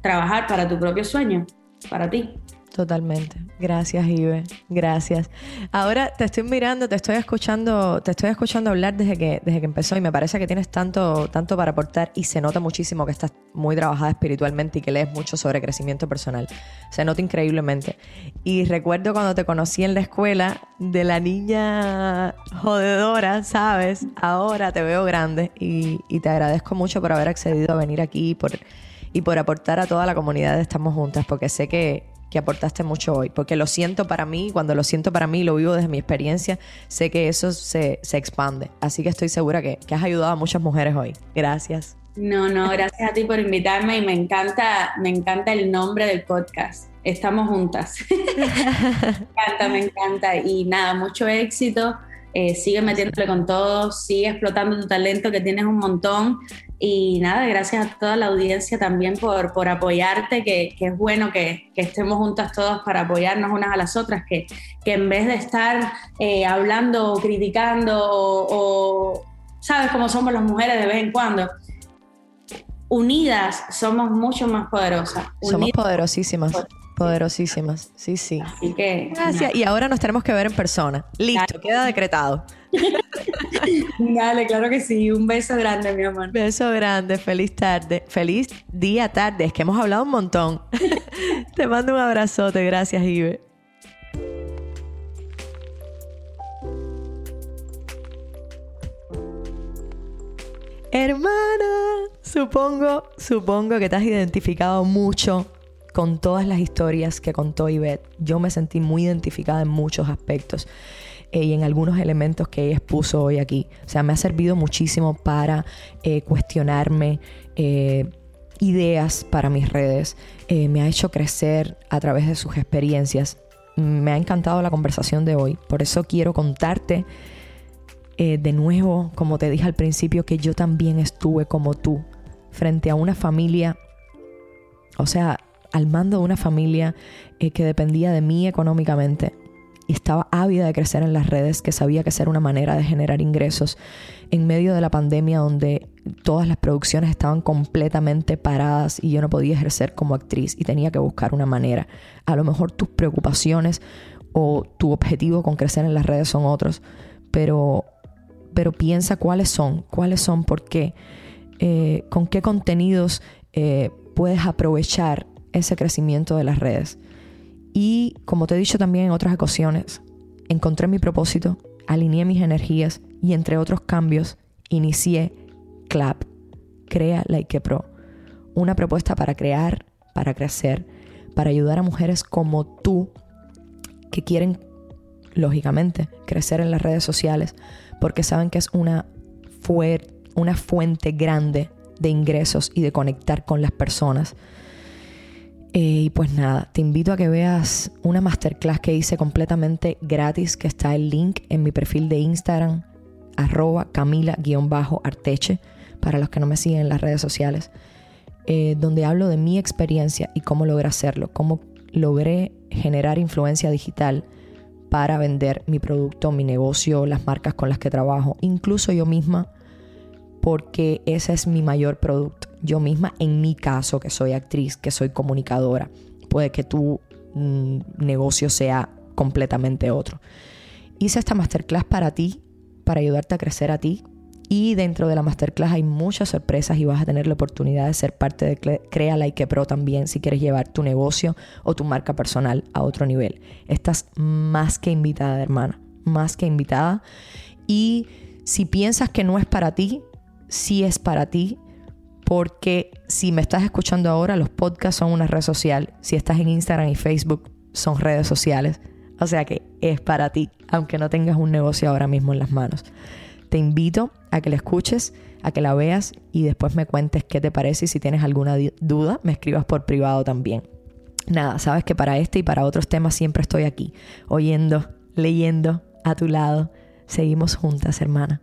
Speaker 3: trabajar para tu propio sueño, para ti.
Speaker 1: Totalmente. Gracias, Ibe. Gracias. Ahora te estoy mirando, te estoy escuchando, te estoy escuchando hablar desde que, desde que empezó y me parece que tienes tanto, tanto para aportar y se nota muchísimo que estás muy trabajada espiritualmente y que lees mucho sobre crecimiento personal. Se nota increíblemente. Y recuerdo cuando te conocí en la escuela de la niña jodedora, ¿sabes? Ahora te veo grande y, y te agradezco mucho por haber accedido a venir aquí por, y por aportar a toda la comunidad de Estamos Juntas, porque sé que aportaste mucho hoy, porque lo siento para mí, cuando lo siento para mí, lo vivo desde mi experiencia, sé que eso se, se expande. Así que estoy segura que, que, has ayudado a muchas mujeres hoy. Gracias.
Speaker 3: No, no, gracias a ti por invitarme y me encanta, me encanta el nombre del podcast. Estamos juntas. [LAUGHS] me encanta, me encanta. Y nada, mucho éxito. Eh, sigue metiéndole con todo, sigue explotando tu talento que tienes un montón. Y nada, gracias a toda la audiencia también por, por apoyarte, que, que es bueno que, que, estemos juntas todas para apoyarnos unas a las otras, que, que en vez de estar eh, hablando o criticando o, sabes cómo somos las mujeres de vez en cuando, unidas somos mucho más poderosas.
Speaker 1: Somos poderosísimas. Poderosísimas, sí, sí. Así que. Gracias. Y ahora nos tenemos que ver en persona. Listo, queda decretado. [LAUGHS]
Speaker 3: Dale, claro que sí. Un beso grande, mi amor.
Speaker 1: Beso grande, feliz tarde. Feliz día, tarde. Es que hemos hablado un montón. [LAUGHS] Te mando un abrazote. Gracias, Ibe. Hermana, supongo, supongo que te has identificado mucho con todas las historias que contó Ivette. Yo me sentí muy identificada en muchos aspectos eh, y en algunos elementos que ella expuso hoy aquí. O sea, me ha servido muchísimo para eh, cuestionarme eh, ideas para mis redes. me ha hecho crecer a través de sus experiencias. Me ha encantado la conversación de hoy. Por eso quiero contarte de nuevo, como te dije al principio, que yo también estuve como tú frente a una familia, o sea, al mando de una familia eh, que dependía de mí económicamente y estaba ávida de crecer en las redes, que sabía que era una manera de generar ingresos en medio de la pandemia donde todas las producciones estaban completamente paradas y yo no podía ejercer como actriz y tenía que buscar una manera. A lo mejor tus preocupaciones o tu objetivo con crecer en las redes son otros, pero, pero piensa cuáles son, cuáles son, por qué, eh, con qué contenidos eh, puedes aprovechar ese crecimiento de las redes. Y como te he dicho también en otras ocasiones, encontré mi propósito, alineé mis energías y entre otros cambios inicié CLAP, Crea Like Pro, una propuesta para crear, para crecer, para ayudar a mujeres como tú que quieren, lógicamente, crecer en las redes sociales porque saben que es una, una fuente grande de ingresos y de conectar con las personas Eh, y pues nada, te invito a que veas una masterclass que hice completamente gratis, que está el link en mi perfil de Instagram, arroba camila-arteche, para los que no me siguen en las redes sociales, eh, donde hablo de mi experiencia y cómo logré hacerlo, cómo logré generar influencia digital para vender mi producto, mi negocio, las marcas con las que trabajo, incluso yo misma, porque ese es mi mayor producto yo misma, en mi caso, que soy actriz, que soy comunicadora, puede que tu mm, negocio sea completamente otro. Hice esta masterclass para ti, para ayudarte a crecer a ti. Y dentro de la masterclass hay muchas sorpresas y vas a tener la oportunidad de ser parte de Crea Like Pro también si quieres llevar tu negocio o tu marca personal a otro nivel. Estás más que invitada, hermana, más que invitada. Y si piensas que no es para ti, sí es para ti porque si me estás escuchando ahora, los podcasts son una red social. Si estás en Instagram y Facebook, son redes sociales. O sea que es para ti, aunque no tengas un negocio ahora mismo en las manos. Te invito a que la escuches, a que la veas y después me cuentes qué te parece y si tienes alguna duda, me escribas por privado también. Nada, sabes que para este y para otros temas siempre estoy aquí, oyendo, leyendo, a tu lado. Seguimos juntas, hermana